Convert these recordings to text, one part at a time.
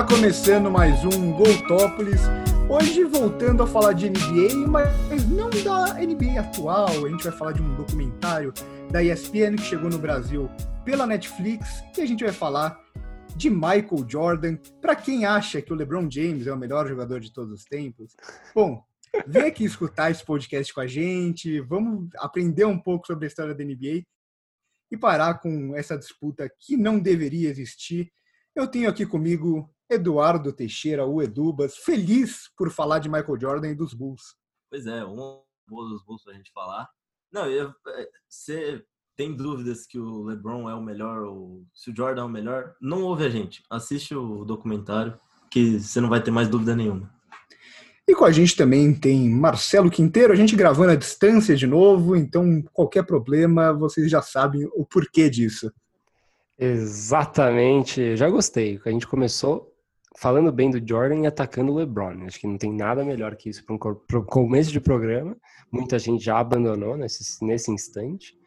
Está começando mais um Goltópolis. Hoje voltando a falar de NBA, mas não da NBA atual. A gente vai falar de um documentário da ESPN que chegou no Brasil pela Netflix e a gente vai falar de Michael Jordan. Para quem acha que o LeBron James é o melhor jogador de todos os tempos, bom, vem aqui escutar esse podcast com a gente. Vamos aprender um pouco sobre a história da NBA e parar com essa disputa que não deveria existir. Eu tenho aqui comigo Eduardo Teixeira, o Edubas, feliz por falar de Michael Jordan e dos Bulls. Pois é, um boa dos Bulls pra gente falar. Não, você tem dúvidas que o LeBron é o melhor ou se o Jordan é o melhor? Não ouve a gente, assiste o documentário que você não vai ter mais dúvida nenhuma. E com a gente também tem Marcelo Quinteiro, a gente gravando à distância de novo, então qualquer problema vocês já sabem o porquê disso. Exatamente, já gostei. A gente começou falando bem do Jordan e atacando o LeBron. Acho que não tem nada melhor que isso para um começo de programa. Muita gente já abandonou nesse, nesse instante.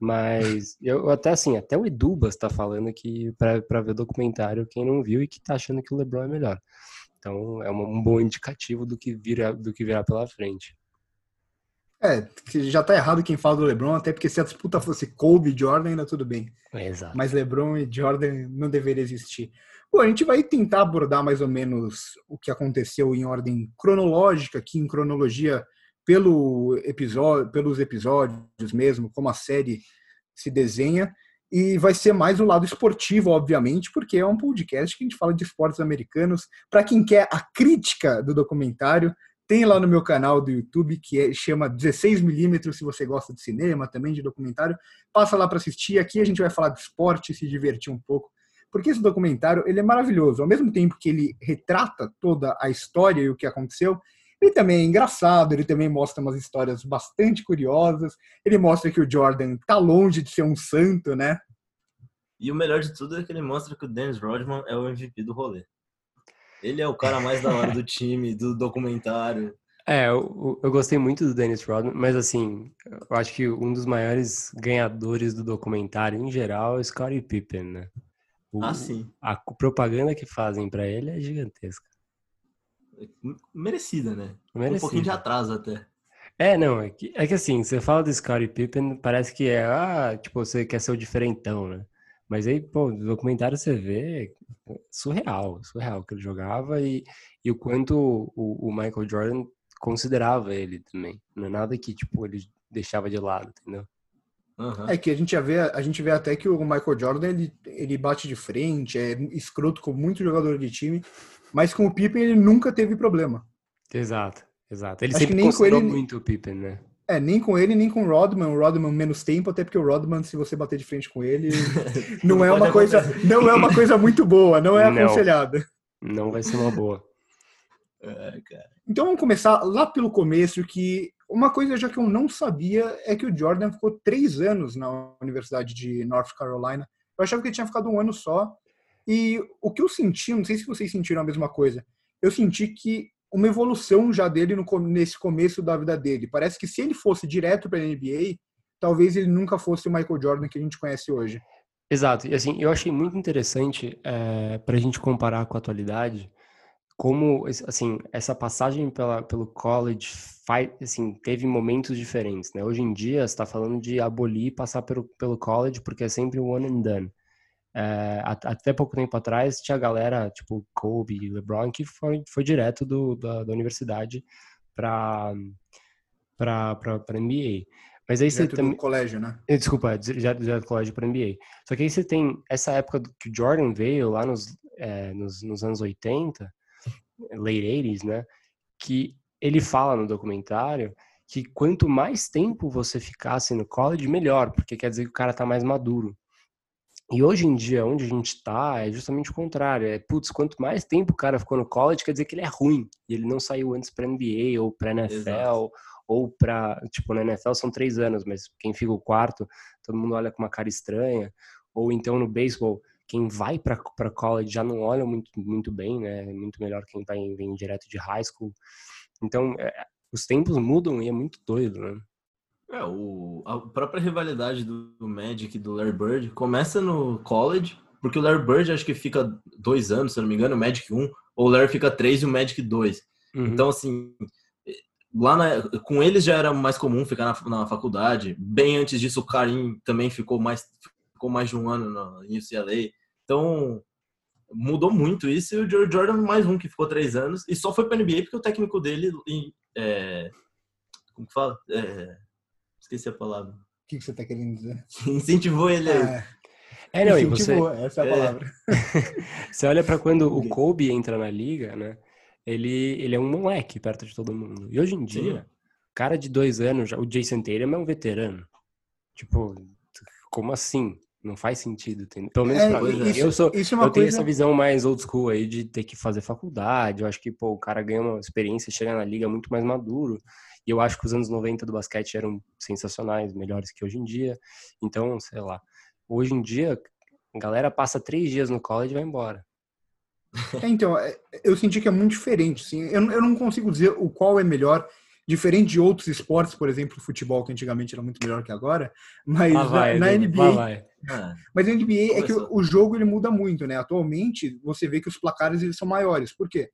Mas eu até assim, até o Edubas está falando que para ver o documentário, quem não viu e que está achando que o LeBron é melhor. Então é um bom indicativo do que virá, do que virá pela frente. É, já está errado quem fala do LeBron, até porque se a disputa fosse Kobe e Jordan, ainda tudo bem. Exato. Mas LeBron e Jordan não deveria existir. Bom, a gente vai tentar abordar mais ou menos o que aconteceu em ordem cronológica, aqui em cronologia pelo episódio, pelos episódios mesmo, como a série se desenha. E vai ser mais o lado esportivo, obviamente, porque é um podcast que a gente fala de esportes americanos. Para quem quer a crítica do documentário, tem lá no meu canal do YouTube, que é, chama 16mm, se você gosta de cinema, também de documentário. Passa lá para assistir. Aqui a gente vai falar de esporte, se divertir um pouco porque esse documentário ele é maravilhoso. Ao mesmo tempo que ele retrata toda a história e o que aconteceu, ele também é engraçado, ele também mostra umas histórias bastante curiosas. Ele mostra que o Jordan tá longe de ser um santo, né? E o melhor de tudo é que ele mostra que o Dennis Rodman é o MVP do rolê. Ele é o cara mais da hora do time, do documentário. É, eu, eu, gostei muito do Dennis Rodman, mas assim, eu acho que um dos maiores ganhadores do documentário em geral é o Scottie Pippen, né? O, ah, sim. A propaganda que fazem para ele é gigantesca. Merecida, né? Merecida. Um pouquinho de atraso até. É, não, é que, é que assim, você fala do Scottie Pippen, parece que é, ah, tipo, você quer ser o diferentão, né? Mas aí, pô, no documentário você vê surreal, surreal que ele jogava e, e o quanto o, o Michael Jordan considerava ele também. Não é nada que, tipo, ele deixava de lado, entendeu? Uhum. É que a gente vê, a gente vê até que o Michael Jordan ele, ele bate de frente, é escroto com muito jogador de time, mas com o Pippen ele nunca teve problema. Exato, exato. Ele Acho sempre considerou ele, muito o Pippen, né? É, nem com ele, nem com o Rodman. O Rodman menos tempo, até porque o Rodman, se você bater de frente com ele, não, não é uma coisa, não é uma coisa muito boa, não é aconselhada. Não vai ser uma boa. É, então vamos começar lá pelo começo, que uma coisa já que eu não sabia é que o Jordan ficou três anos na Universidade de North Carolina. Eu achava que ele tinha ficado um ano só. E o que eu senti, não sei se vocês sentiram a mesma coisa, eu senti que uma evolução já dele no, nesse começo da vida dele. Parece que se ele fosse direto para a NBA, talvez ele nunca fosse o Michael Jordan que a gente conhece hoje. Exato. E assim, eu achei muito interessante é, eh, para a gente comparar com a atualidade como assim essa passagem pela, pelo college faz, assim teve momentos diferentes né? Hoje em dia está falando de abolir passar pelo, pelo college porque é sempre one and done. É, até pouco tempo atrás tinha galera tipo Kobe e LeBron que foi, foi direto do, da, da universidade para para para NBA mas aí você tem colégio né? Eh, desculpa já do colégio para NBA só que aí você tem essa época que o Jordan veio lá nos, é, nos, nos anos 80 late 80s, né? Que ele fala no documentário que quanto mais tempo você ficasse no college, melhor, porque quer dizer que o cara tá mais maduro. E hoje em dia, onde a gente tá, é justamente o contrário. É, putz, quanto mais tempo o cara ficou no college, quer dizer que ele é ruim. E ele não saiu antes pra NBA ou pra NFL Exato. ou pra... Tipo, na NFL são três anos, mas quem fica o quarto, todo mundo olha com uma cara estranha. Ou então no beisebol, quem vai para college já não olha muito, muito bem, né? É muito melhor quem vai vem direto de high school. Então, é, os tempos mudam e é muito doido, né? É, o, a própria rivalidade do, Magic e do Larry Bird começa no college Porque o Larry Bird acho que fica dois anos, se não me engano, o Magic 1, ou o Larry fica três e o Magic 2. Uhum. Então, assim, lá na, com eles já era mais comum ficar na, na, faculdade. Bem antes disso, o Karim também ficou mais, ficou mais de um ano no UCLA. Então, mudou muito isso. E o Jordan, mais um que ficou três anos. E só foi para NBA porque o técnico dele. É, como que fala? É, esqueci a palavra. O que, que você está querendo dizer? Incentivou ele é. É, não, e você... essa é a palavra. você olha para quando o Kobe entra na liga, né? Ele, ele é um moleque perto de todo mundo. E hoje em dia, Sim. cara de dois anos, o Jason Tatum é um veterano. Tipo, como assim? Não faz sentido, entendeu? Pelo menos é, pra mim. Isso, eu sou, isso é eu tenho essa visão mais old school aí de ter que fazer faculdade. Eu acho que, pô, o cara ganha uma experiência, chega na liga muito mais maduro. E eu acho que os anos 90 do basquete eram sensacionais, melhores que hoje em dia. Então, sei lá. Hoje em dia, a galera passa três dias no college e vai embora. É, então, é, eu senti que é muito diferente. Assim. Eu, eu não consigo dizer o qual é melhor diferente de outros esportes, por exemplo, o futebol, que antigamente era muito melhor que agora, mas vai, na, na NBA. Vai. É. Mas na NBA é que o, o, jogo ele muda muito, né? Atualmente você vê que os placares eles são maiores. Por quê?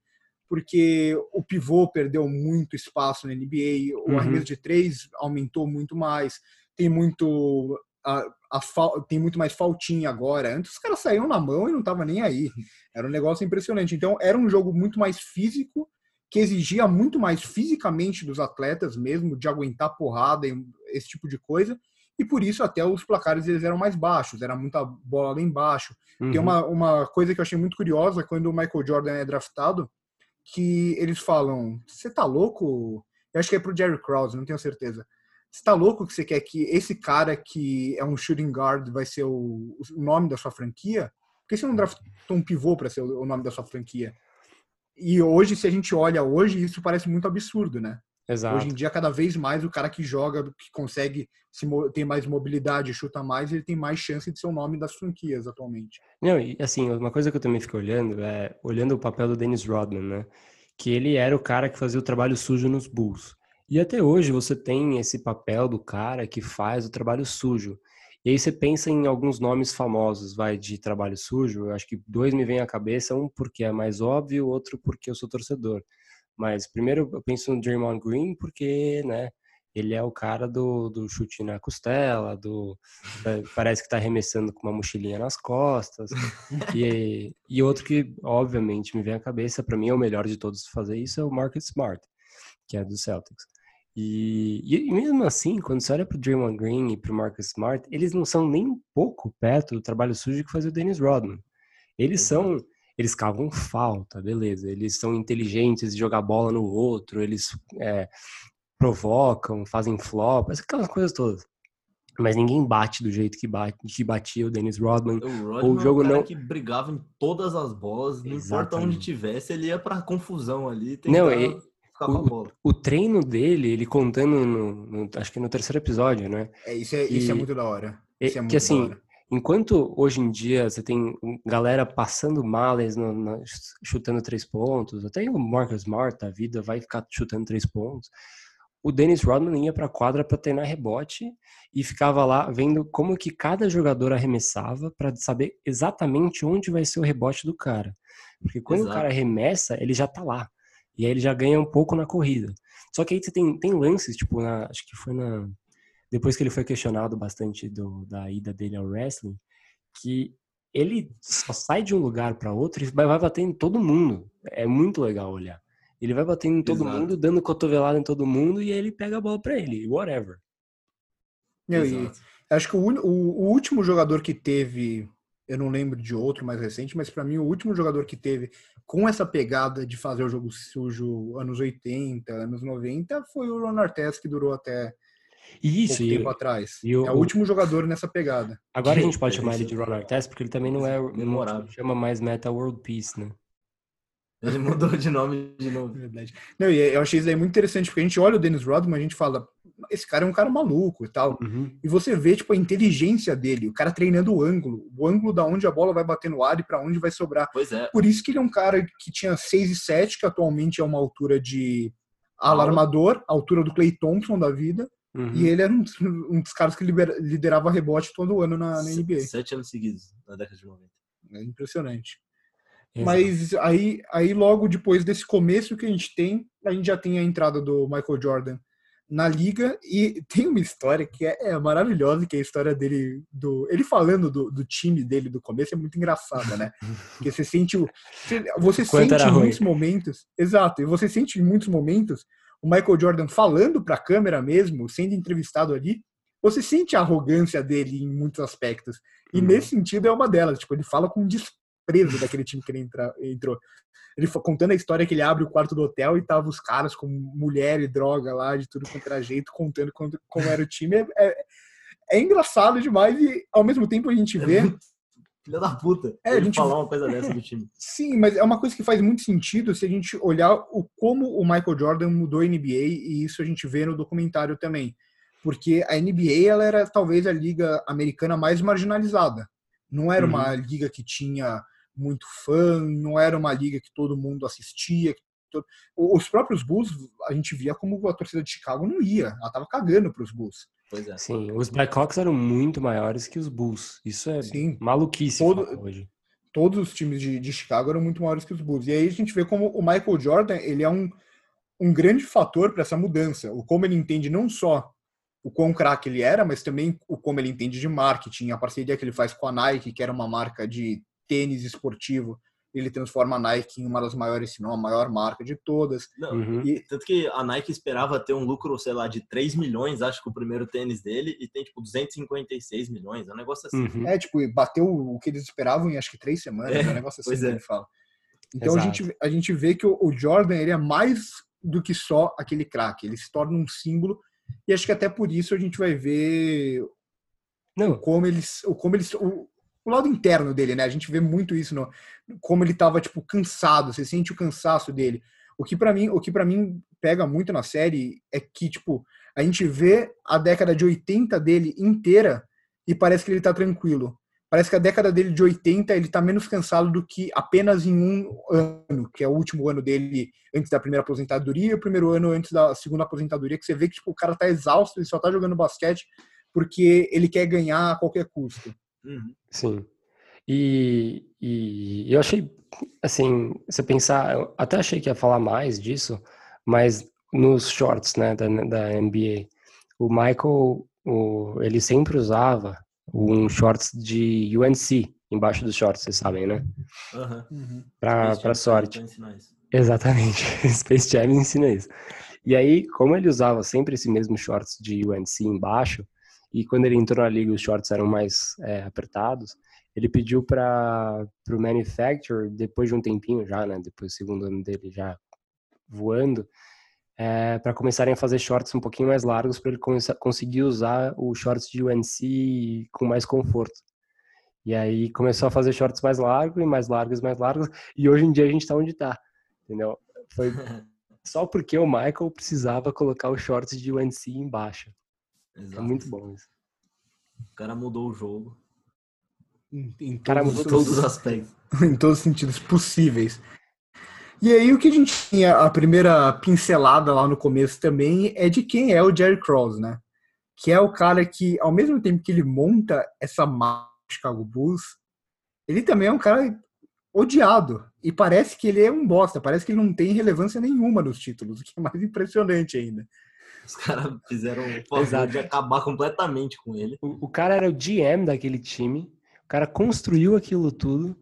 Porque o pivô perdeu muito espaço na NBA, o uhum. arremesso de três aumentou muito mais, tem muito a, a, tem muito mais faltinha agora. Antes os caras saíam na mão e não tava nem aí. Era um negócio impressionante. Então era um jogo muito mais físico que exigia muito mais fisicamente dos atletas mesmo, de aguentar porrada e esse tipo de coisa, e por isso até os placares eles eram mais baixos, era muita bola lá embaixo. Uhum. Tem uma, uma coisa que eu achei muito curiosa, quando o Michael Jordan é draftado, que eles falam, você tá louco? Eu acho que é pro Jerry Krause, não tenho certeza. Você tá louco que você quer que esse cara que é um shooting guard vai ser o, o nome da sua franquia? Por que você não draftou um pivô para ser o nome da sua franquia? E hoje, se a gente olha hoje, isso parece muito absurdo, né? Exato. Hoje em dia, cada vez mais o cara que joga, que consegue se ter mais mobilidade, chuta mais, ele tem mais chance de ser o nome das franquias atualmente. Não, e assim, uma coisa que eu também fico olhando é olhando o papel do Dennis Rodman, né? Que ele era o cara que fazia o trabalho sujo nos Bulls. E até hoje você tem esse papel do cara que faz o trabalho sujo. E aí você pensa em alguns nomes famosos, vai, de trabalho sujo. Eu acho que dois me vêm à cabeça, um porque é mais óbvio, outro porque eu sou torcedor. Mas primeiro eu penso no Draymond Green porque, né, ele é o cara do, do chute na costela, do parece que está arremessando com uma mochilinha nas costas. e, e outro que, obviamente, me vem à cabeça, para mim é o melhor de todos fazer isso, é o Marcus Smart, que é do Celtics. E, e, mesmo assim, quando você olha para o Draymond Green e para o Marcus Smart, eles não são nem um pouco perto do trabalho sujo que fazia o Dennis Rodman. Eles são, eles cavam falta, beleza. Eles são inteligentes de jogar bola no outro, eles é, provocam, fazem flop, aquelas coisas todas. Mas ninguém bate do jeito que, bate, que batia o Dennis Rodman. O Rodman o jogo é um não que brigava em todas as bolas, não Exatamente. importa onde tivesse, ele ia para confusão ali. Não, e, o, o, treino dele, ele contando, no, no, acho que no terceiro episódio, né? É, isso é, isso é muito da hora. É, é que assim, enquanto hoje em dia você tem galera passando males, no, no, chutando três pontos, até o Marcus Smart da vida vai ficar chutando três pontos. O Dennis Rodman ia para a quadra para treinar rebote e ficava lá vendo como que cada jogador arremessava para saber exatamente onde vai ser o rebote do cara. Porque quando Exato. o cara arremessa, ele já tá lá. E aí ele já ganha um pouco na corrida. Só que aí você tem, tem lances, tipo, na, acho que foi na. Depois que ele foi questionado bastante do, da ida dele ao wrestling, que ele só sai de um lugar para outro e vai, vai bater em todo mundo. É muito legal olhar. Ele vai batendo em todo Exato. mundo, dando cotovelada em todo mundo e aí ele pega a bola para ele, whatever. Eu, acho que o, o, o, último jogador que teve, eu não lembro de outro mais recente, mas para mim o último jogador que teve com essa pegada de fazer o jogo sujo anos 80, anos 90, foi o Ron Artest, que durou até isso, pouco tempo atrás. é o, o, último jogador nessa pegada. Agora a gente pode chamar ele de Ron Artest, porque ele também não é memorável. chama mais Meta World Peace, né? Ele mudou de nome de novo. Verdade. Não, e eu achei isso aí muito interessante, porque a gente olha o Dennis Rodman, a gente fala, esse cara é um cara maluco e tal. Uhum. E você vê, tipo, a inteligência dele, o cara treinando o ângulo, o ângulo da onde a bola vai bater no ar e para onde vai sobrar. Pois é. Por isso que ele é um cara que tinha 6 e 7, que atualmente é uma altura de alarmador, altura do Clay Thompson da vida. Uhum. E ele era um, um, dos caras que liderava rebote todo ano na, na NBA. Sete anos seguidos, na década de 90. É impressionante. Exato. Mas aí, aí logo depois desse começo que a gente tem, a gente já tem a entrada do Michael Jordan na liga e tem uma história que é, é maravilhosa, que é a história dele do ele falando do, do time dele do começo é muito engraçada, né? Porque você sente o você, Quanto sente em ruim. muitos momentos, exato, e você sente em muitos momentos o Michael Jordan falando para a câmera mesmo, sendo entrevistado ali, você sente a arrogância dele em muitos aspectos. E Uhum. nesse sentido é uma delas, tipo, ele fala com desprezo daquele time que ele entra, entrou. Ele fa- contando a história que ele abre o quarto do hotel e tava os caras com mulher e droga lá, de tudo quanto era jeito, contando quanto- como era o time. É, é, é engraçado demais e ao mesmo tempo a gente É vê. Filha da puta. É, a gente- falar uma coisa dessa do time. Sim, mas é uma coisa que faz muito sentido se a gente olhar o como o Michael Jordan mudou a NBA e isso a gente vê no documentário também. Porque a NBA ela era talvez a liga americana mais marginalizada. Não era uma liga que tinha muito fã, não era uma liga que todo mundo assistia. Os próprios Bulls a gente via como a torcida de Chicago não ia, ela tava cagando para os Bulls. Pois é. Sim, os Blackhawks eram muito maiores que os Bulls. Isso é Sim. maluquice Todo- hoje. todos os times de, de Chicago eram muito maiores que os Bulls. E aí a gente vê como o Michael Jordan ele é um, um grande fator para essa mudança. O como ele entende não só o quão craque ele era, mas também o como ele entende de marketing, a parceria que ele faz com a Nike, que era uma marca de tênis esportivo. Ele transforma a Nike em uma das maiores, se não a maior marca de todas. Não, Uhum. E Tanto que a Nike esperava ter um lucro, sei lá, de 3 milhões, acho que o primeiro tênis dele, e tem tipo 256 milhões. É um negócio assim. Uhum. É, tipo, bateu o que eles esperavam em acho que três semanas, É, um negócio assim pois que é. ele fala. Então a gente, a gente vê que o, o Jordan ele é mais do que só aquele craque, ele se torna um símbolo e acho que até por isso a gente vai ver Não, como eles, o como eles, o, o lado interno dele, né? A gente vê muito isso no como ele tava tipo cansado, você sente o cansaço dele. O que para mim, o que para mim pega muito na série é que tipo a gente vê a década de 80 dele inteira e parece que ele tá tranquilo. Parece que a década dele de 80 ele tá menos cansado do que apenas em um ano, que é o último ano dele antes da primeira aposentadoria e o primeiro ano antes da segunda aposentadoria, que você vê que tipo, o cara tá exausto, ele só tá jogando basquete porque ele quer ganhar a qualquer custo. Uhum. sim. E, e eu achei, assim, você pensar, eu até achei que ia falar mais disso, mas nos shorts, né, da, da NBA, o Michael, o, ele sempre usava um shorts de UNC embaixo dos shorts, vocês sabem, né? Aham. Pra, Space pra sorte. Exatamente. Space Jam ensina isso. E aí, como ele usava sempre esse mesmo shorts de UNC embaixo, e quando ele entrou na liga os shorts eram mais é, apertados, ele pediu para o manufacturer, depois de um tempinho já, né, depois do segundo ano dele já voando, é, para começarem a fazer shorts um pouquinho mais largos para ele começar, conseguir usar o shorts de UNC com mais conforto. E aí começou a fazer shorts mais largos e mais largos, mais largos, e hoje em dia a gente tá onde tá, entendeu? Foi só porque o Michael precisava colocar os shorts de UNC embaixo. É Exato. muito bom isso. O cara mudou o jogo. Em, em Cara, todos, todos- os aspectos. em todos os sentidos possíveis. E aí o que a gente tinha, a primeira pincelada lá no começo também é de quem é o Jerry Krause, né? Que é o cara que, ao mesmo tempo que ele monta essa marca do Chicago Bulls, ele também é um cara odiado. E parece que ele é um bosta, parece que ele não tem relevância nenhuma nos títulos, o que é mais impressionante ainda. Os caras fizeram favor Exato. de acabar completamente com ele. O, o cara era o GM daquele time, o cara construiu aquilo tudo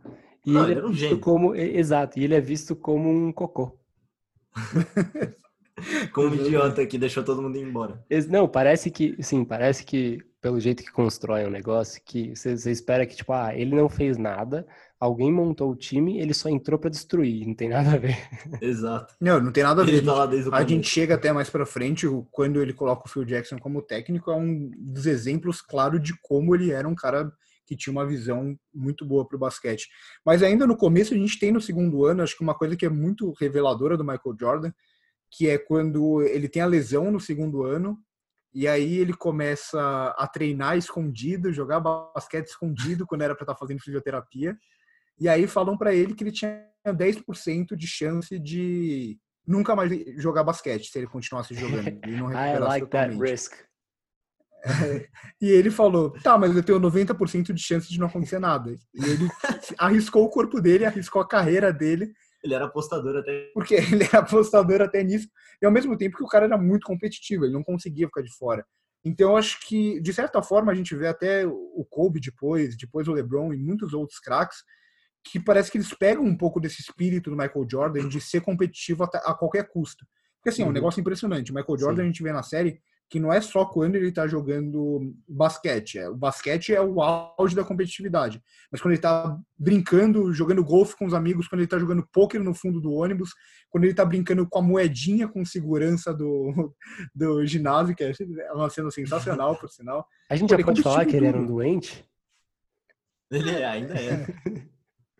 e Não, ele, ele é era um visto gênio. como exato, e ele é visto como um cocô. Como um idiota que deixou todo mundo ir embora. Não, parece que, sim, parece que pelo jeito que constrói um negócio, que você você espera que tipo, ah, ele não fez nada, alguém montou o time, ele só entrou pra destruir, não tem nada a ver. Exato. Não, não tem nada a ver. Tá o A gente chega até mais para frente, o- quando ele coloca o Phil Jackson como técnico, é um dos exemplos claro de como ele era um cara que tinha uma visão muito boa para o basquete. Mas ainda no começo, a gente tem no segundo ano, acho que uma coisa que é muito reveladora do Michael Jordan, que é quando ele tem a lesão no segundo ano, e aí ele começa a treinar escondido, jogar basquete escondido quando era para estar fazendo fisioterapia. E aí falam para ele que ele tinha 10% de chance de nunca mais jogar basquete se ele continuasse jogando. E não I recuperasse like that totalmente. risk. É, e ele falou: tá, mas eu tenho 90% de chance de não acontecer nada. E ele arriscou o corpo dele, arriscou a carreira dele. Ele era apostador até. Porque ele era apostador até nisso. E ao mesmo tempo que o cara era muito competitivo, ele não conseguia ficar de fora. Então, eu acho que, de certa forma, a gente vê até o Kobe depois, depois o LeBron e muitos outros craques, que parece que eles pegam um pouco desse espírito do Michael Jordan de ser competitivo a, qualquer custo. Porque, assim, é um uhum. negócio impressionante. O Michael Jordan, Sim. a gente vê na série, que não é só quando ele está jogando basquete. É, o basquete é o auge da competitividade. Mas quando ele está brincando, jogando golfe com os amigos, quando ele está jogando pôquer no fundo do ônibus, quando ele está brincando com a moedinha com segurança do, do ginásio, que é uma cena sensacional, por sinal. A gente já pode falar que ele era um doente? Ele é, ainda é.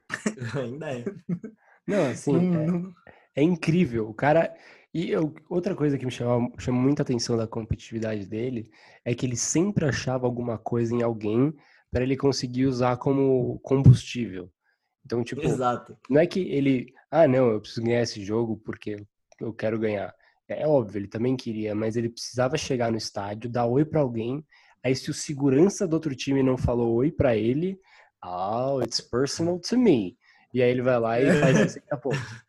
ainda é. Não, assim, é, é incrível. O cara e eu, outra coisa que me chama, chama muita atenção da competitividade dele é que ele sempre achava alguma coisa em alguém para ele conseguir usar como combustível. Então, tipo, Exato. não é que ele, ah, não, eu preciso ganhar esse jogo porque eu quero ganhar. É, é óbvio, ele também queria, mas ele precisava chegar no estádio, dar oi para alguém. Aí, se o segurança do outro time não falou oi para ele, oh, it's personal to me. E aí ele vai lá e faz 60 pontos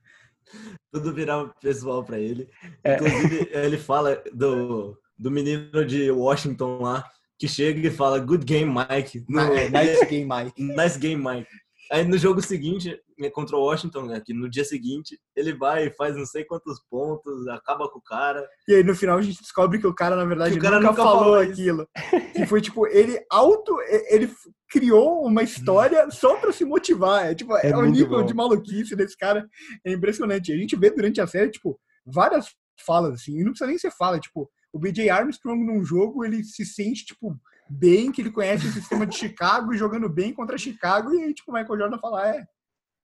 tudo virar pessoal para ele. É. Inclusive, ele fala do, do menino de Washington lá, que chega e fala Good game, Mike. No, nice game, Mike. Nice game, Mike. Aí no jogo seguinte, né, contra o Washington, né, que no dia seguinte, ele vai e faz não sei quantos pontos, acaba com o cara. E aí no final a gente descobre que o cara, na verdade, o cara nunca, nunca falou, falou aquilo. que foi tipo, ele auto. Ele criou uma história só pra se motivar. É, tipo, é, é o nível bom. de maluquice desse cara. É impressionante. A gente vê durante a série, tipo, várias falas, assim, e não precisa nem ser fala, tipo, o BJ Armstrong num jogo, ele se sente, tipo, bem, que ele conhece o sistema de Chicago e jogando bem contra Chicago, e aí, tipo, o Michael Jordan fala, é,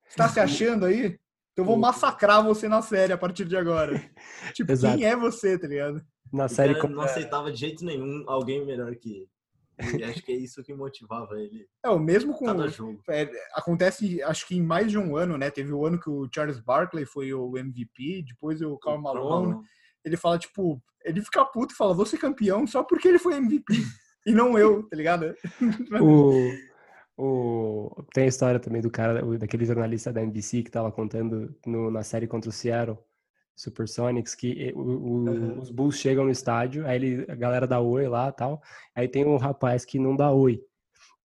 está se achando aí? Então eu vou massacrar você na série a partir de agora. Tipo, Exato. quem é você, tá ligado? Na série como... não aceitava de jeito nenhum alguém melhor que ele. E acho que é isso que motivava ele. É, o mesmo com. Cada jogo. É, acontece, acho que em mais de um ano, né? Teve o ano que o Charles Barkley foi o MVP, depois o Karl Malone. Ele fala, tipo, ele fica puto e fala, vou ser campeão só porque ele foi MVP e não eu, tá ligado? o, o, tem a história também do cara, daquele jornalista da NBC que tava contando no, na série contra o Seattle, Supersonics, que o, o, uhum. os Bulls chegam no estádio, aí ele, a galera dá oi lá tal, aí tem um rapaz que não dá oi.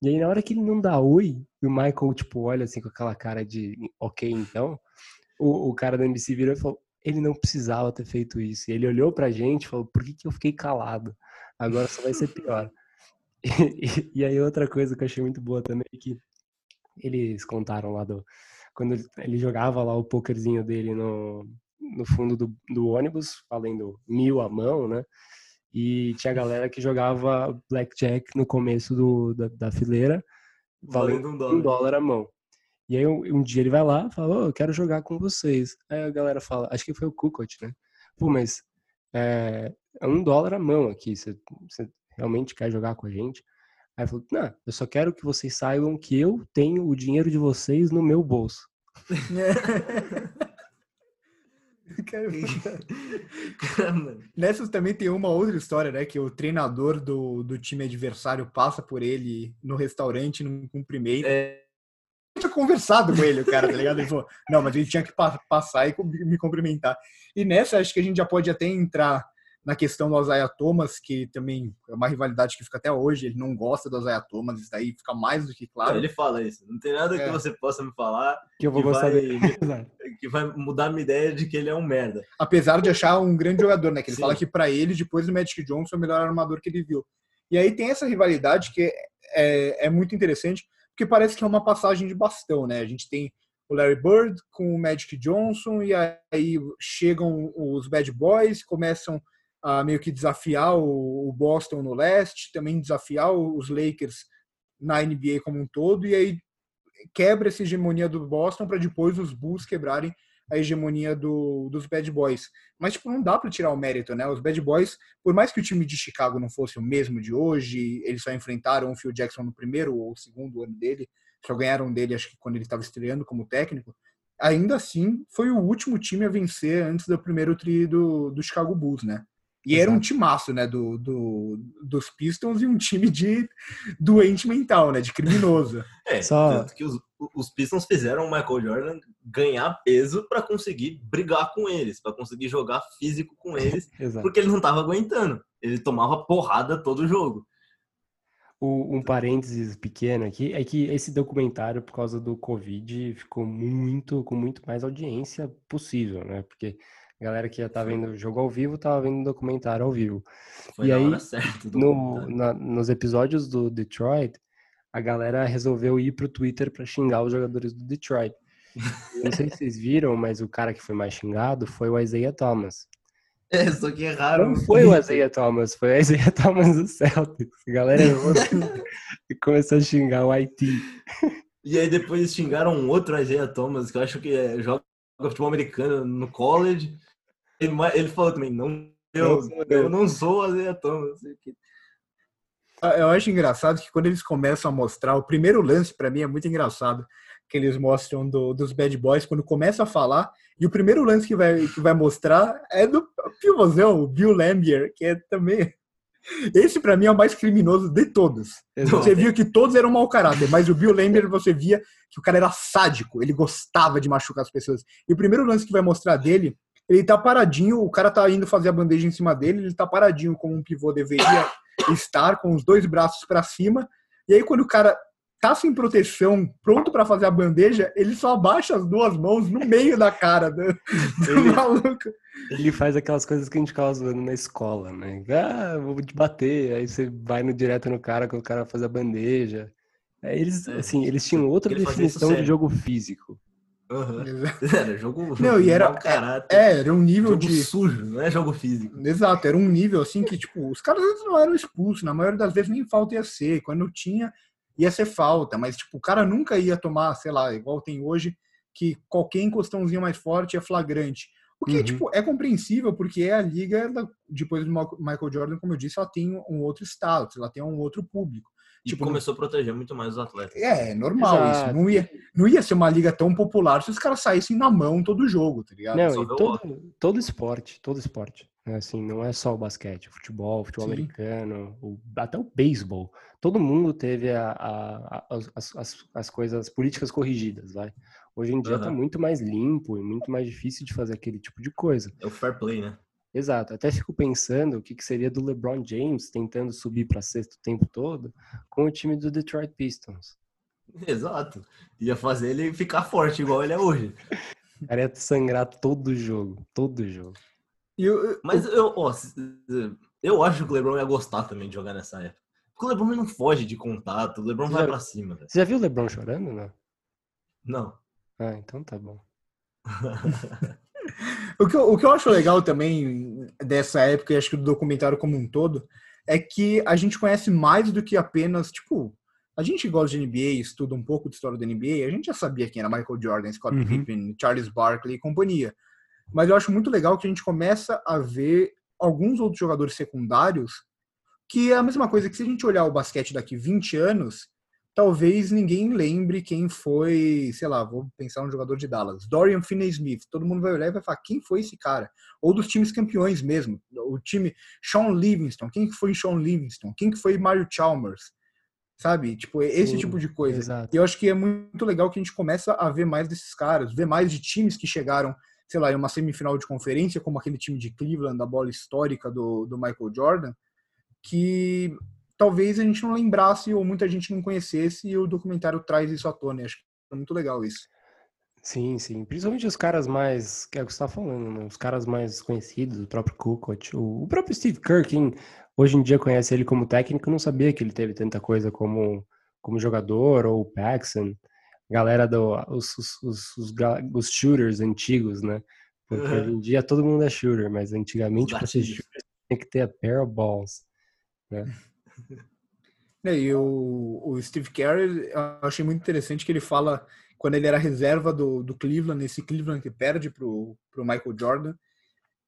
E aí, na hora que ele não dá oi, o Michael, tipo, olha assim com aquela cara de ok, então, o, o cara da NBC virou e falou: ele não precisava ter feito isso. E ele olhou pra gente e falou: por que, que eu fiquei calado? Agora só vai ser pior. E, e, aí outra coisa que eu achei muito boa também é que eles contaram lá do quando ele, jogava lá o pokerzinho dele no, no fundo do, do ônibus, valendo mil a mão, né? E tinha galera que jogava blackjack no começo do, da, da fileira, valendo, valendo um, dólar. um dólar a mão. E aí um, um dia ele vai lá e fala, oh, eu quero jogar com vocês. Aí a galera fala, acho que foi o Kukot, né? Pô, mas é, é um dólar a mão aqui, você realmente quer jogar com a gente? Aí falou, não, eu só quero que vocês saibam que eu tenho o dinheiro de vocês no meu bolso. Nessas também tem uma outra história, né? Que o treinador do, do time adversário passa por ele no restaurante, num cumprimento. É. Eu tinha conversado com ele, o cara, tá ligado? Ele falou, não, mas ele tinha que passar e me cumprimentar. E nessa, acho que a gente já pode até entrar na questão do Isaiah Thomas, que também é uma rivalidade que fica até hoje, ele não gosta do Isaiah Thomas, isso daí fica mais do que claro. Ele fala isso, não tem nada é. que você possa me falar que eu vou que gostar vai, dele. que vai mudar minha ideia de que ele é um merda. Apesar de achar um grande jogador, né? Que ele Sim. fala que para ele, depois do Magic Johnson, é o melhor armador que ele viu. E aí tem essa rivalidade que é, é muito interessante, porque parece que é uma passagem de bastão, né? A gente tem o Larry Bird com o Magic Johnson, e aí chegam os Bad Boys, começam a meio que desafiar o Boston no leste, também desafiar os Lakers na NBA como um todo, e aí quebra essa hegemonia do Boston para depois os Bulls quebrarem a hegemonia do, dos Bad Boys. Mas, tipo, não dá para tirar o mérito, né? Os Bad Boys, por mais que o time de Chicago não fosse o mesmo de hoje, eles só enfrentaram o Phil Jackson no primeiro ou segundo ano dele, só ganharam dele, acho que quando ele estava estreando como técnico, ainda assim foi o último time a vencer antes do primeiro tri do, do Chicago Bulls, né? E Exato. era um timaço, né, do, do, dos Pistons e um time de doente mental, né, de criminoso. É, Só... tanto que os, os Pistons fizeram o Michael Jordan ganhar peso para conseguir brigar com eles, para conseguir jogar físico com eles, porque ele não estava aguentando. Ele tomava porrada todo jogo. O, um parênteses pequeno aqui é que esse documentário, por causa do Covid, ficou muito, com muito mais audiência possível, né? Porque a galera que já tá vendo o jogo ao vivo, tava vendo o documentário ao vivo. Foi e aí, certa, no, na, nos episódios do Detroit, a galera resolveu ir pro Twitter para xingar os jogadores do Detroit. não sei se vocês viram, mas o cara que foi mais xingado foi o Isaiah Thomas. É, só que erraram. Não foi o Isaiah Thomas, foi o Isaiah Thomas do Celtics. A galera e começou a xingar o IT. E aí depois xingaram um outro Isaiah Thomas, que eu acho que é, joga futebol americano no college. Ele, ele falou também, não, eu, eu não sou o Isaiah Thomas. Ah, eu acho engraçado que quando eles começam a mostrar, o primeiro lance para mim é muito engraçado, que eles mostram do, dos Bad Boys, quando começa a falar, e o primeiro lance que vai, que vai mostrar é do pivôzão, o Bill Lambier, que é também. Esse para mim é o mais criminoso de todos. Exato. Você viu que todos eram mau caráter, mas o Bill Lambier você via que o cara era sádico, ele gostava de machucar as pessoas. E o primeiro lance que vai mostrar dele, ele tá paradinho, o cara tá indo fazer a bandeja em cima dele, ele tá paradinho como um pivô deveria estar, com os dois braços para cima. E aí quando o cara tá sem proteção, pronto para fazer a bandeja, ele só abaixa as duas mãos no meio da cara do, do ele, maluco. Ele faz aquelas coisas que a gente ficava zoando na escola, né? Ah, vou te bater, aí você vai no direto no cara que o cara faz a bandeja. É, eles, é, assim, eles tinham outra definição de jogo físico. Uhum. Era jogo não, e era, caráter. É, era um nível jogo de sujo, não é jogo físico. Exato, era um nível assim que tipo, os caras não eram expulsos, na maioria das vezes nem falta ia ser, quando tinha ia ser falta, mas tipo, o cara nunca ia tomar, sei lá, igual tem hoje, que qualquer encostãozinho mais forte é flagrante. O que, uhum. tipo, é compreensível, porque a liga, depois do Michael Jordan, como eu disse, ela tem um outro status, ela tem um outro público. E tipo, começou a proteger muito mais os atletas. É, normal Exato. isso. Não ia, não ia ser uma liga tão popular se os caras saíssem na mão todo jogo, tá ligado? Não, todo, todo esporte, todo esporte. Né, assim, não é só o basquete, o futebol, o futebol Sim. americano, o, até o beisebol. Todo mundo teve a, a, a, as, as, as, coisas, políticas corrigidas, vai. Hoje em dia uhum. tá muito mais limpo e muito mais difícil de fazer aquele tipo de coisa. É o fair play, né? Exato. Até fico pensando o que, que seria do LeBron James tentando subir para sexto o tempo todo com o time do Detroit Pistons. Exato. Ia fazer ele ficar forte igual ele é hoje. O cara ia sangrar todo jogo, todo jogo. Eu, Mas eu, ó, eu acho que o LeBron ia gostar também de jogar nessa época. Porque o LeBron não foge de contato, o LeBron Você vai já, pra cima. Você já viu o LeBron chorando, não? Não. Ah, então tá bom. o, que eu, o que eu acho legal também dessa época, e acho que do documentário como um todo, é que a gente conhece mais do que apenas, tipo, a gente gosta de NBA, estuda um pouco de história da NBA, a gente já sabia quem era Michael Jordan, Scott uhum. Pippen, Charles Barkley e companhia. Mas eu acho muito legal que a gente começa a ver alguns outros jogadores secundários que é a mesma coisa que se a gente olhar o basquete daqui 20 anos, talvez ninguém lembre quem foi, sei lá, vou pensar um jogador de Dallas, Dorian Finney-Smith. Todo mundo vai olhar e vai falar, quem foi esse cara? Ou dos times campeões mesmo, o time Sean Livingston, quem que foi Sean Livingston? Quem que foi Mario Chalmers? Sabe? Tipo, esse Sim, tipo de coisa. Exato. E eu acho que é muito legal que a gente começa a ver mais desses caras, ver mais de times que chegaram sei lá, em uma semifinal de conferência, como aquele time de Cleveland, da bola histórica do, do Michael Jordan, que talvez a gente não lembrasse ou muita gente não conhecesse e o documentário traz isso à tona. Acho que é muito legal isso. Sim, sim. Principalmente os caras mais, que é o que você está falando, né? Os caras mais conhecidos, o próprio Kukoc, o, o próprio Steve Kerr, quem hoje em dia conhece ele como técnico, não sabia que ele teve tanta coisa como, como jogador, ou o Paxson galera do os, os, os, os, shooters antigos, né? Porque uhum. hoje em dia todo mundo é shooter, mas antigamente para ser shooter tem que ter a pair of balls, né? É, e o, o Steve Kerr, eu achei muito interessante que ele fala quando ele era reserva do, do Cleveland, esse Cleveland que perde pro, pro Michael Jordan,